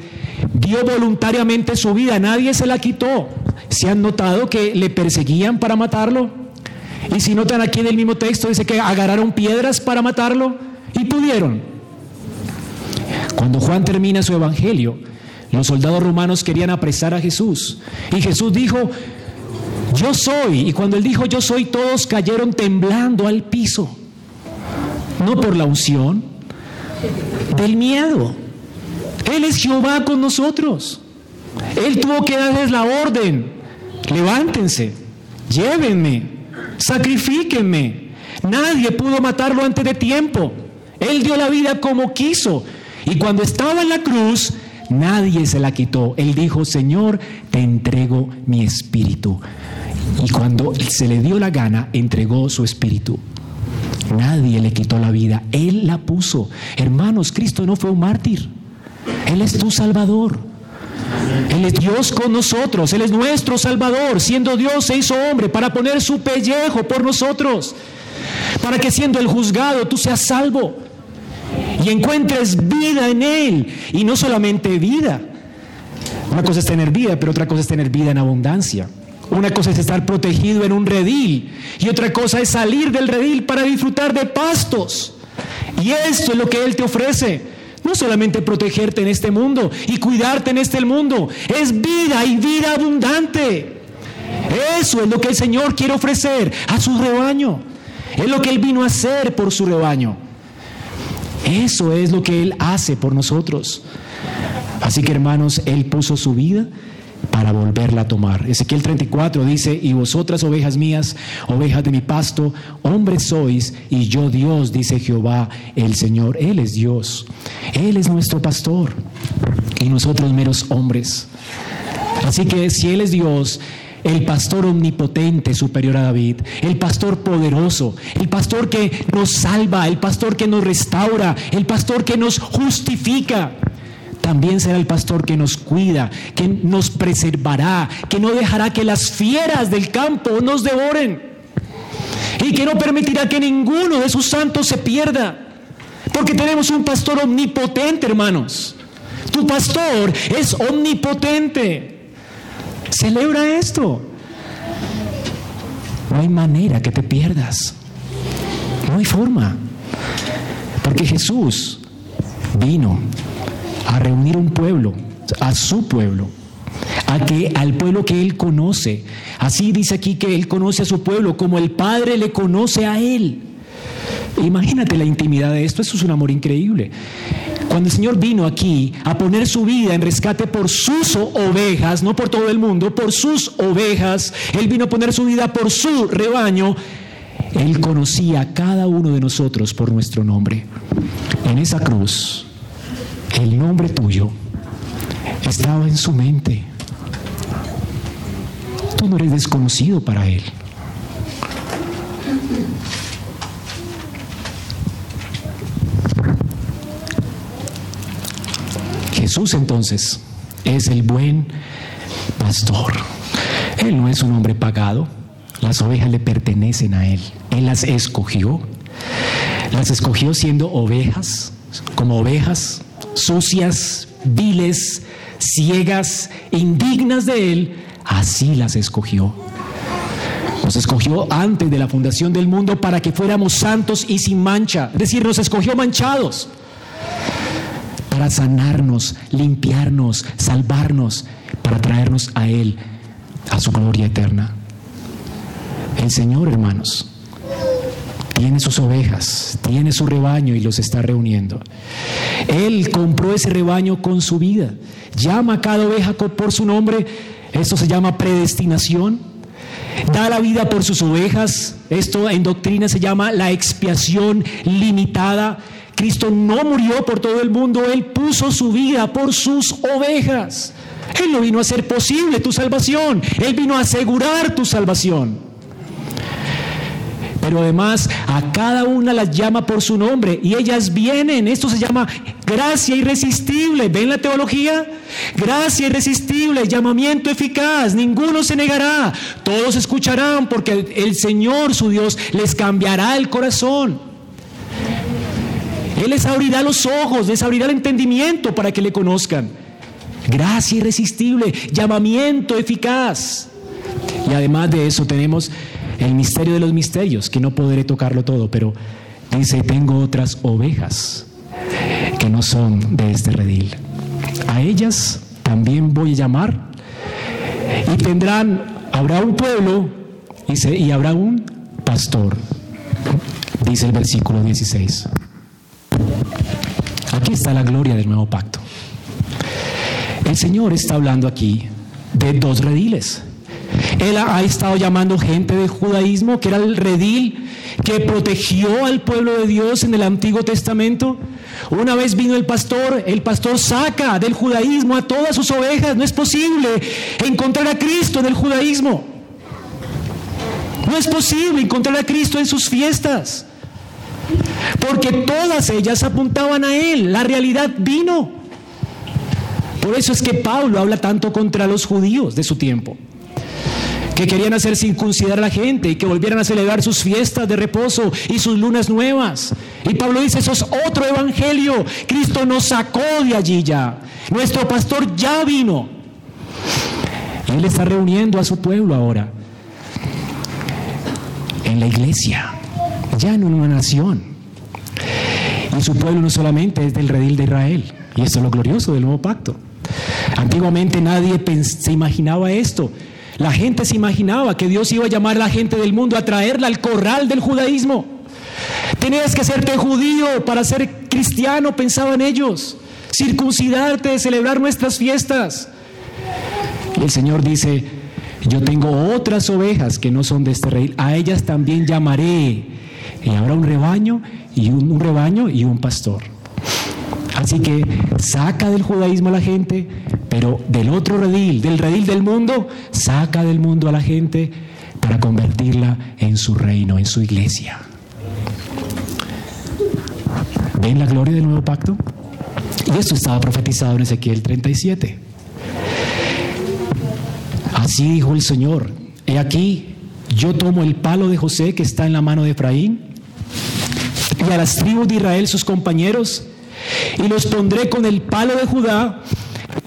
dio voluntariamente su vida, nadie se la quitó. ¿Se han notado que le perseguían para matarlo? Y si notan aquí en el mismo texto, dice que agarraron piedras para matarlo y pudieron. Cuando Juan termina su evangelio, los soldados romanos querían apresar a Jesús. Y Jesús dijo, yo soy. Y cuando él dijo, yo soy, todos cayeron temblando al piso. No por la unción, del miedo. Él es Jehová con nosotros. Él tuvo que darles la orden. Levántense, llévenme, sacrifíquenme. Nadie pudo matarlo antes de tiempo. Él dio la vida como quiso. Y cuando estaba en la cruz, nadie se la quitó. Él dijo, Señor, te entrego mi espíritu. Y cuando se le dio la gana, entregó su espíritu. Nadie le quitó la vida. Él la puso. Hermanos, Cristo no fue un mártir. Él es tu Salvador. Él es Dios con nosotros, Él es nuestro Salvador, siendo Dios se hizo hombre para poner su pellejo por nosotros, para que siendo el juzgado tú seas salvo y encuentres vida en Él, y no solamente vida. Una cosa es tener vida, pero otra cosa es tener vida en abundancia. Una cosa es estar protegido en un redil y otra cosa es salir del redil para disfrutar de pastos. Y esto es lo que Él te ofrece. No solamente protegerte en este mundo y cuidarte en este mundo, es vida y vida abundante. Eso es lo que el Señor quiere ofrecer a su rebaño. Es lo que Él vino a hacer por su rebaño. Eso es lo que Él hace por nosotros. Así que hermanos, Él puso su vida para volverla a tomar. Ezequiel 34 dice, y vosotras ovejas mías, ovejas de mi pasto, hombres sois, y yo Dios, dice Jehová el Señor. Él es Dios, Él es nuestro pastor, y nosotros meros hombres. Así que si Él es Dios, el pastor omnipotente superior a David, el pastor poderoso, el pastor que nos salva, el pastor que nos restaura, el pastor que nos justifica también será el pastor que nos cuida, que nos preservará, que no dejará que las fieras del campo nos devoren y que no permitirá que ninguno de sus santos se pierda. Porque tenemos un pastor omnipotente, hermanos. Tu pastor es omnipotente. Celebra esto. No hay manera que te pierdas. No hay forma. Porque Jesús vino a reunir un pueblo, a su pueblo, a que al pueblo que él conoce. Así dice aquí que él conoce a su pueblo como el Padre le conoce a él. Imagínate la intimidad de esto, eso es un amor increíble. Cuando el Señor vino aquí a poner su vida en rescate por sus ovejas, no por todo el mundo, por sus ovejas, Él vino a poner su vida por su rebaño, Él conocía a cada uno de nosotros por nuestro nombre. En esa cruz, el nombre tuyo estaba en su mente. Tú no eres desconocido para Él. Jesús entonces es el buen pastor. Él no es un hombre pagado. Las ovejas le pertenecen a Él. Él las escogió. Las escogió siendo ovejas, como ovejas sucias, viles, ciegas, indignas de Él, así las escogió. Nos escogió antes de la fundación del mundo para que fuéramos santos y sin mancha. Es decir, nos escogió manchados para sanarnos, limpiarnos, salvarnos, para traernos a Él, a su gloria eterna. El Señor, hermanos, tiene sus ovejas, tiene su rebaño y los está reuniendo. Él compró ese rebaño con su vida. Llama a cada oveja por su nombre. Esto se llama predestinación. Da la vida por sus ovejas. Esto en doctrina se llama la expiación limitada. Cristo no murió por todo el mundo, Él puso su vida por sus ovejas. Él no vino a hacer posible tu salvación, Él vino a asegurar tu salvación pero además a cada una las llama por su nombre y ellas vienen. Esto se llama gracia irresistible. ¿Ven la teología? Gracia irresistible, llamamiento eficaz. Ninguno se negará. Todos escucharán porque el Señor, su Dios, les cambiará el corazón. Él les abrirá los ojos, les abrirá el entendimiento para que le conozcan. Gracia irresistible, llamamiento eficaz. Y además de eso tenemos el misterio de los misterios, que no podré tocarlo todo, pero dice, tengo otras ovejas que no son de este redil. A ellas también voy a llamar y tendrán, habrá un pueblo y, y habrá un pastor, dice el versículo 16. Aquí está la gloria del nuevo pacto. El Señor está hablando aquí de dos rediles. Él ha estado llamando gente del judaísmo, que era el redil que protegió al pueblo de Dios en el Antiguo Testamento. Una vez vino el pastor, el pastor saca del judaísmo a todas sus ovejas. No es posible encontrar a Cristo en el judaísmo. No es posible encontrar a Cristo en sus fiestas. Porque todas ellas apuntaban a Él. La realidad vino. Por eso es que Pablo habla tanto contra los judíos de su tiempo, que querían hacer circuncidar a la gente y que volvieran a celebrar sus fiestas de reposo y sus lunas nuevas. Y Pablo dice, eso es otro evangelio. Cristo nos sacó de allí ya. Nuestro pastor ya vino. Él está reuniendo a su pueblo ahora en la iglesia, ya en una nación. Y su pueblo no solamente es del redil de Israel, y esto es lo glorioso del nuevo pacto. Antiguamente nadie se imaginaba esto. La gente se imaginaba que Dios iba a llamar a la gente del mundo a traerla al corral del judaísmo. Tenías que serte judío para ser cristiano, pensaban ellos. Circuncidarte, celebrar nuestras fiestas. Y el Señor dice, yo tengo otras ovejas que no son de este rey, a ellas también llamaré. Y habrá un rebaño y un, un rebaño y un pastor. Así que saca del judaísmo a la gente, pero del otro redil, del redil del mundo, saca del mundo a la gente para convertirla en su reino, en su iglesia. ¿Ven la gloria del nuevo pacto? Y esto estaba profetizado en Ezequiel 37. Así dijo el Señor, he aquí, yo tomo el palo de José que está en la mano de Efraín y a las tribus de Israel sus compañeros y los pondré con el palo de Judá,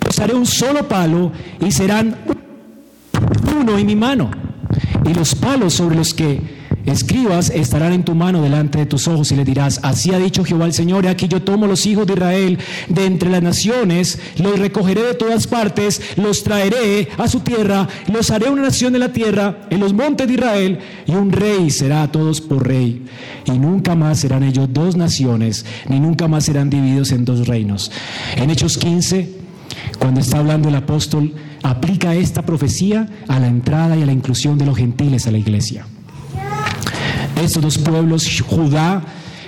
los haré un solo palo y serán uno en mi mano. Y los palos sobre los que escribas estarán en tu mano delante de tus ojos y le dirás, así ha dicho Jehová el Señor, aquí yo tomo los hijos de Israel de entre las naciones, los recogeré de todas partes, los traeré a su tierra, los haré una nación en la tierra, en los montes de Israel, y un rey será a todos por rey. Y nunca más serán ellos dos naciones, ni nunca más serán divididos en dos reinos. En Hechos 15, cuando está hablando el apóstol, aplica esta profecía a la entrada y a la inclusión de los gentiles a la iglesia estos dos pueblos, Judá,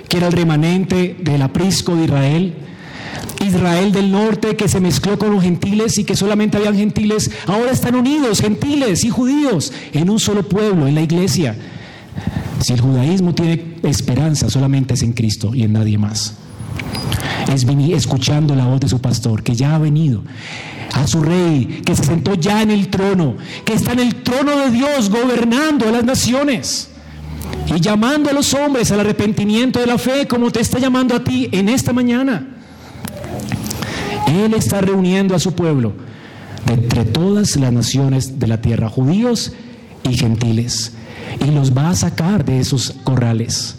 que era el remanente del aprisco de Israel, Israel del norte que se mezcló con los gentiles y que solamente habían gentiles, ahora están unidos, gentiles y judíos, en un solo pueblo, en la iglesia. Si el judaísmo tiene esperanza, solamente es en Cristo y en nadie más. Es escuchando la voz de su pastor, que ya ha venido, a su rey, que se sentó ya en el trono, que está en el trono de Dios gobernando a las naciones y llamando a los hombres al arrepentimiento de la fe como te está llamando a ti en esta mañana. Él está reuniendo a su pueblo de entre todas las naciones de la tierra, judíos y gentiles, y los va a sacar de esos corrales.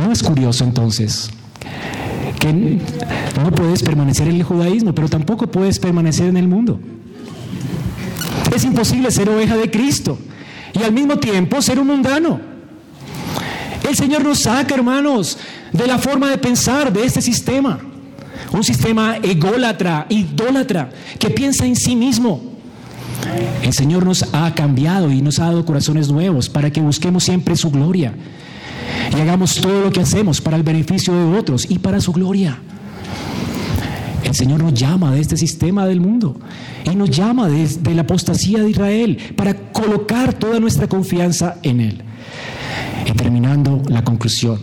¿No es curioso entonces que no puedes permanecer en el judaísmo, pero tampoco puedes permanecer en el mundo? Es imposible ser oveja de Cristo y al mismo tiempo ser un mundano. El Señor nos saca, hermanos, de la forma de pensar de este sistema. Un sistema ególatra, idólatra, que piensa en sí mismo. El Señor nos ha cambiado y nos ha dado corazones nuevos para que busquemos siempre su gloria y hagamos todo lo que hacemos para el beneficio de otros y para su gloria. El Señor nos llama de este sistema del mundo y nos llama de, de, la apostasía de Israel para colocar toda nuestra confianza en Él. Y terminando la conclusión,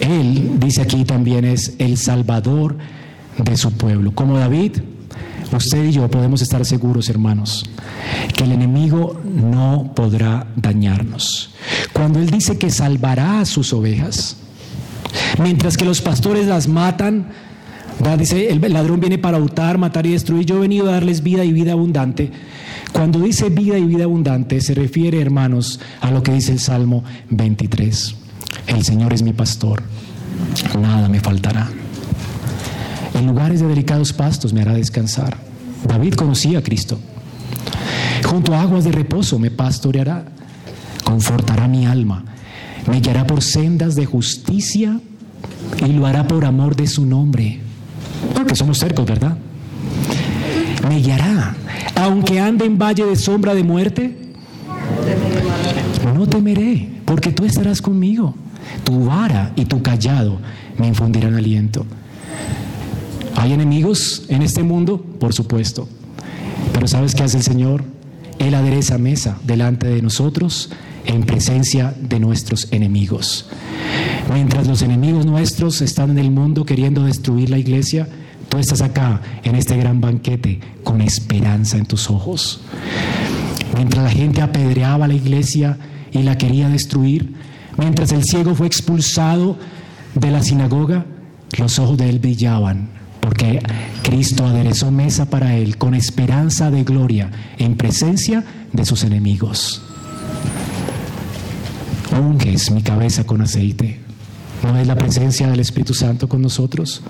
Él, dice aquí también, es el Salvador de su pueblo. Como David, usted y yo podemos estar seguros, hermanos, que el enemigo no podrá dañarnos. Cuando Él dice que salvará a sus ovejas, mientras que los pastores las matan, Dice, el ladrón viene para hurtar, matar y destruir. Yo he venido a darles vida y vida abundante. Cuando dice vida y vida abundante, se refiere, hermanos, a lo que dice el Salmo 23. El Señor es mi pastor, nada me faltará. En lugares de delicados pastos me hará descansar. David conocía a Cristo. Junto a aguas de reposo me pastoreará, confortará mi alma, me guiará por sendas de justicia y lo hará por amor de su nombre. Porque somos cercos, ¿verdad? Me guiará. Aunque ande en valle de sombra de muerte, no temeré, porque tú estarás conmigo. Tu vara y tu callado me infundirán aliento. ¿Hay enemigos en este mundo? Por supuesto. Pero ¿sabes qué hace el Señor? Él adereza mesa delante de nosotros en presencia de nuestros enemigos. Mientras los enemigos nuestros están en el mundo queriendo destruir la iglesia, Tú estás acá en este gran banquete con esperanza en tus ojos. Mientras la gente apedreaba la iglesia y la quería destruir, mientras el ciego fue expulsado de la sinagoga, los ojos de él brillaban, porque Cristo aderezó mesa para él con esperanza de gloria en presencia de sus enemigos. Unges mi cabeza con aceite. ¿No es la presencia del Espíritu Santo con nosotros?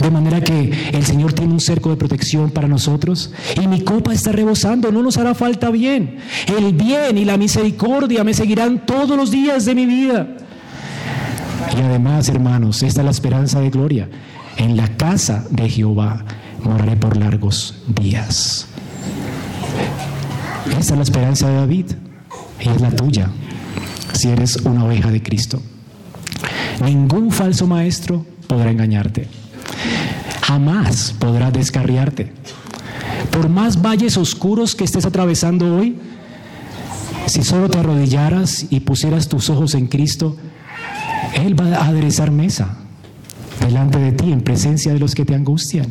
De manera que el Señor tiene un cerco de protección para nosotros y mi copa está rebosando, no nos hará falta bien. El bien y la misericordia me seguirán todos los días de mi vida. Y además, hermanos, esta es la esperanza de gloria. En la casa de Jehová moraré por largos días. Esta es la esperanza de David y es la tuya si eres una oveja de Cristo. Ningún falso maestro podrá engañarte. Jamás podrá descarriarte. Por más valles oscuros que estés atravesando hoy, si solo te arrodillaras y pusieras tus ojos en Cristo, Él va a aderezar mesa delante de ti en presencia de los que te angustian.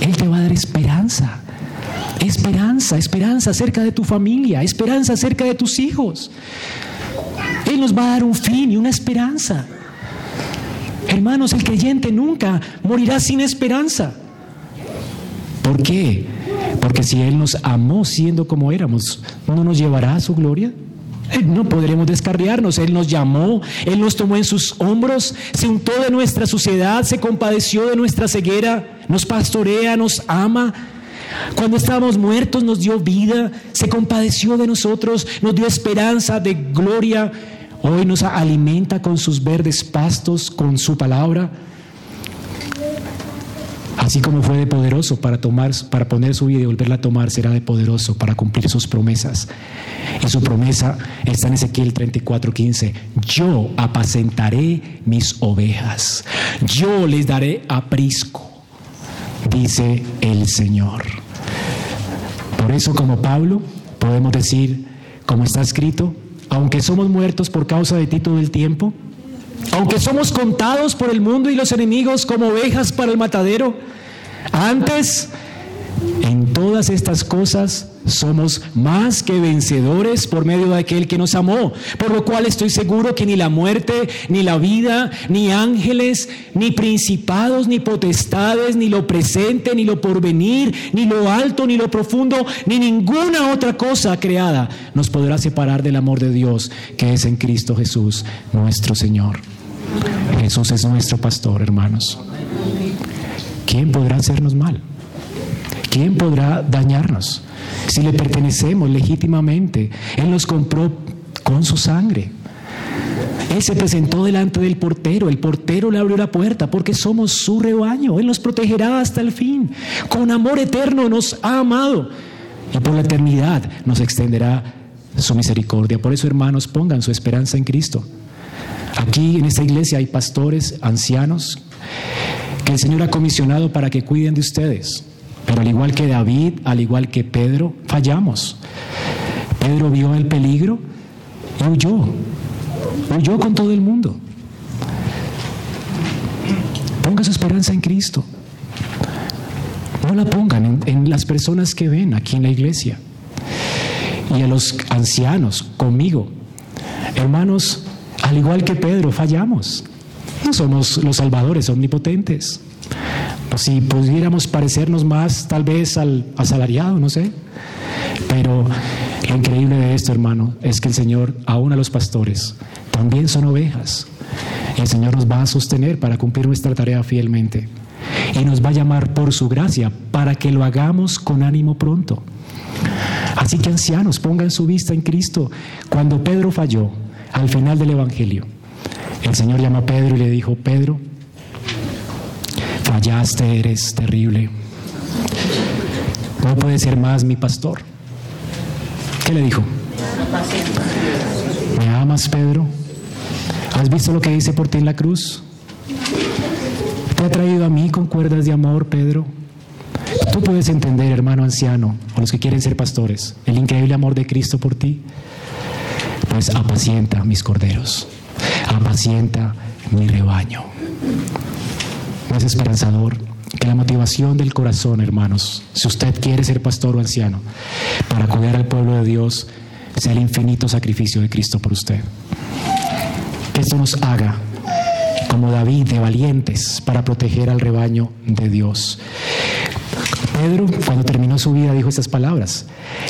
Él te va a dar esperanza. Esperanza, esperanza acerca de tu familia, esperanza acerca de tus hijos. Él nos va a dar un fin y una esperanza. Hermanos, el creyente nunca morirá sin esperanza. ¿Por qué? Porque si Él nos amó siendo como éramos, ¿no nos llevará a su gloria? Eh, no podremos descarriarnos. Él nos llamó, Él nos tomó en sus hombros, se untó de nuestra suciedad, se compadeció de nuestra ceguera, nos pastorea, nos ama. Cuando estábamos muertos nos dio vida, se compadeció de nosotros, nos dio esperanza de gloria Hoy nos alimenta con sus verdes pastos, con su palabra. Así como fue de poderoso para tomar, para poner su vida y volverla a tomar, será de poderoso para cumplir sus promesas. Y su promesa está en Ezequiel 34:15. Yo apacentaré mis ovejas. Yo les daré aprisco, dice el Señor. Por eso, como Pablo, podemos decir, como está escrito, aunque somos muertos por causa de ti todo el tiempo, aunque somos contados por el mundo y los enemigos como ovejas para el matadero, antes, en todas estas cosas, somos más que vencedores por medio de aquel que nos amó, por lo cual estoy seguro que ni la muerte, ni la vida, ni ángeles, ni principados, ni potestades, ni lo presente, ni lo porvenir, ni lo alto, ni lo profundo, ni ninguna otra cosa creada nos podrá separar del amor de Dios que es en Cristo Jesús, nuestro Señor. Jesús es nuestro pastor, hermanos. ¿Quién podrá hacernos mal? ¿Quién podrá dañarnos? si le pertenecemos legítimamente. Él nos compró con su sangre. Él se presentó delante del portero, el portero le abrió la puerta porque somos su rebaño, Él nos protegerá hasta el fin. Con amor eterno nos ha amado y por la eternidad nos extenderá su misericordia. Por eso, hermanos, pongan su esperanza en Cristo. Aquí en esta iglesia hay pastores, ancianos, que el Señor ha comisionado para que cuiden de ustedes. Pero al igual que David, al igual que Pedro, fallamos. Pedro vio el peligro y huyó. Huyó con todo el mundo. Ponga su esperanza en Cristo. No la pongan en, en, las personas que ven aquí en la iglesia. Y a los ancianos, conmigo. Hermanos, al igual que Pedro, fallamos. No somos los salvadores omnipotentes si pudiéramos parecernos más tal vez al asalariado, no sé. Pero lo increíble de esto, hermano, es que el Señor, aún a los pastores, también son ovejas. El Señor nos va a sostener para cumplir nuestra tarea fielmente. Y nos va a llamar por su gracia para que lo hagamos con ánimo pronto. Así que ancianos, pongan su vista en Cristo. Cuando Pedro falló, al final del Evangelio, el Señor llama a Pedro y le dijo, Pedro, fallaste, eres terrible. No puede ser más mi pastor. ¿Qué le dijo? ¿Me amas, Pedro? ¿Has visto lo que dice por ti en la cruz? ¿Te ha traído a mí con cuerdas de amor, Pedro? Tú puedes entender, hermano anciano, o los que quieren ser pastores, el increíble amor de Cristo por ti. Pues apacienta mis corderos, apacienta mi rebaño es esperanzador que la motivación del corazón, hermanos, si usted quiere ser pastor o anciano, para cuidar al pueblo de Dios, sea el infinito sacrificio de Cristo por usted. Que esto nos haga como David de valientes para proteger al rebaño de Dios. Pedro, cuando terminó su vida, dijo estas palabras.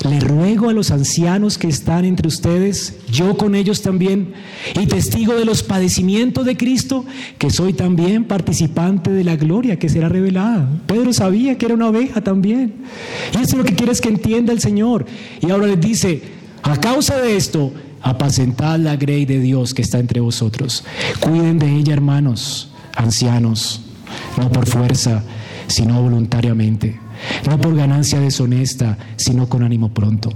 Le ruego a los ancianos que están entre ustedes, yo con ellos también, y testigo de los padecimientos de Cristo, que soy también participante de la gloria que será revelada. Pedro sabía que era una oveja también. Y eso es lo que quiere que entienda el Señor. Y ahora les dice, a causa de esto, apacentad la grey de Dios que está entre vosotros. Cuiden de ella, hermanos, ancianos, no por fuerza, sino voluntariamente no por ganancia deshonesta, sino con ánimo pronto.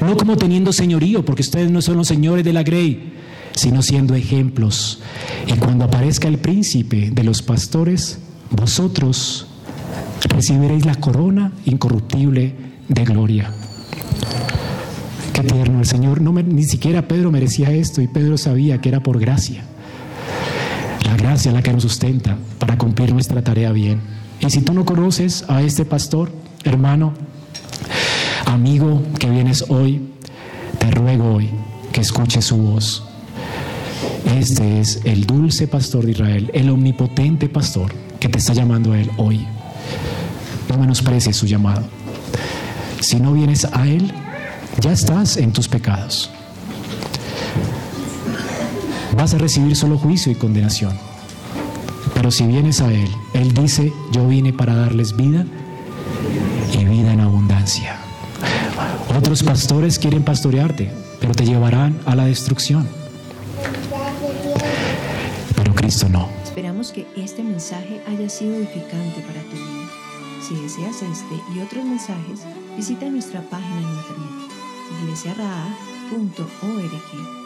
No como teniendo señorío, porque ustedes no son los señores de la grey, sino siendo ejemplos. Y cuando aparezca el príncipe de los pastores, vosotros recibiréis la corona incorruptible de gloria. Qué tierno, el Señor ni siquiera Pedro merecía esto y Pedro sabía que era por gracia. La gracia la que nos sustenta para cumplir nuestra tarea bien. Y si tú no conoces a este pastor, hermano, amigo que vienes hoy, te ruego hoy que escuches su voz. Este es el dulce pastor de Israel, el omnipotente pastor que te está llamando a él hoy. No menosprecies su llamado. Si no vienes a él, ya estás en tus pecados. Vas a recibir solo juicio y condenación. Pero si vienes a Él, Él dice, yo vine para darles vida y vida en abundancia. Otros pastores quieren pastorearte, pero te llevarán a la destrucción. Pero Cristo no. Esperamos que este mensaje haya sido edificante para tu vida. Si deseas este y otros mensajes, visita nuestra página en internet iglesiaraa.org.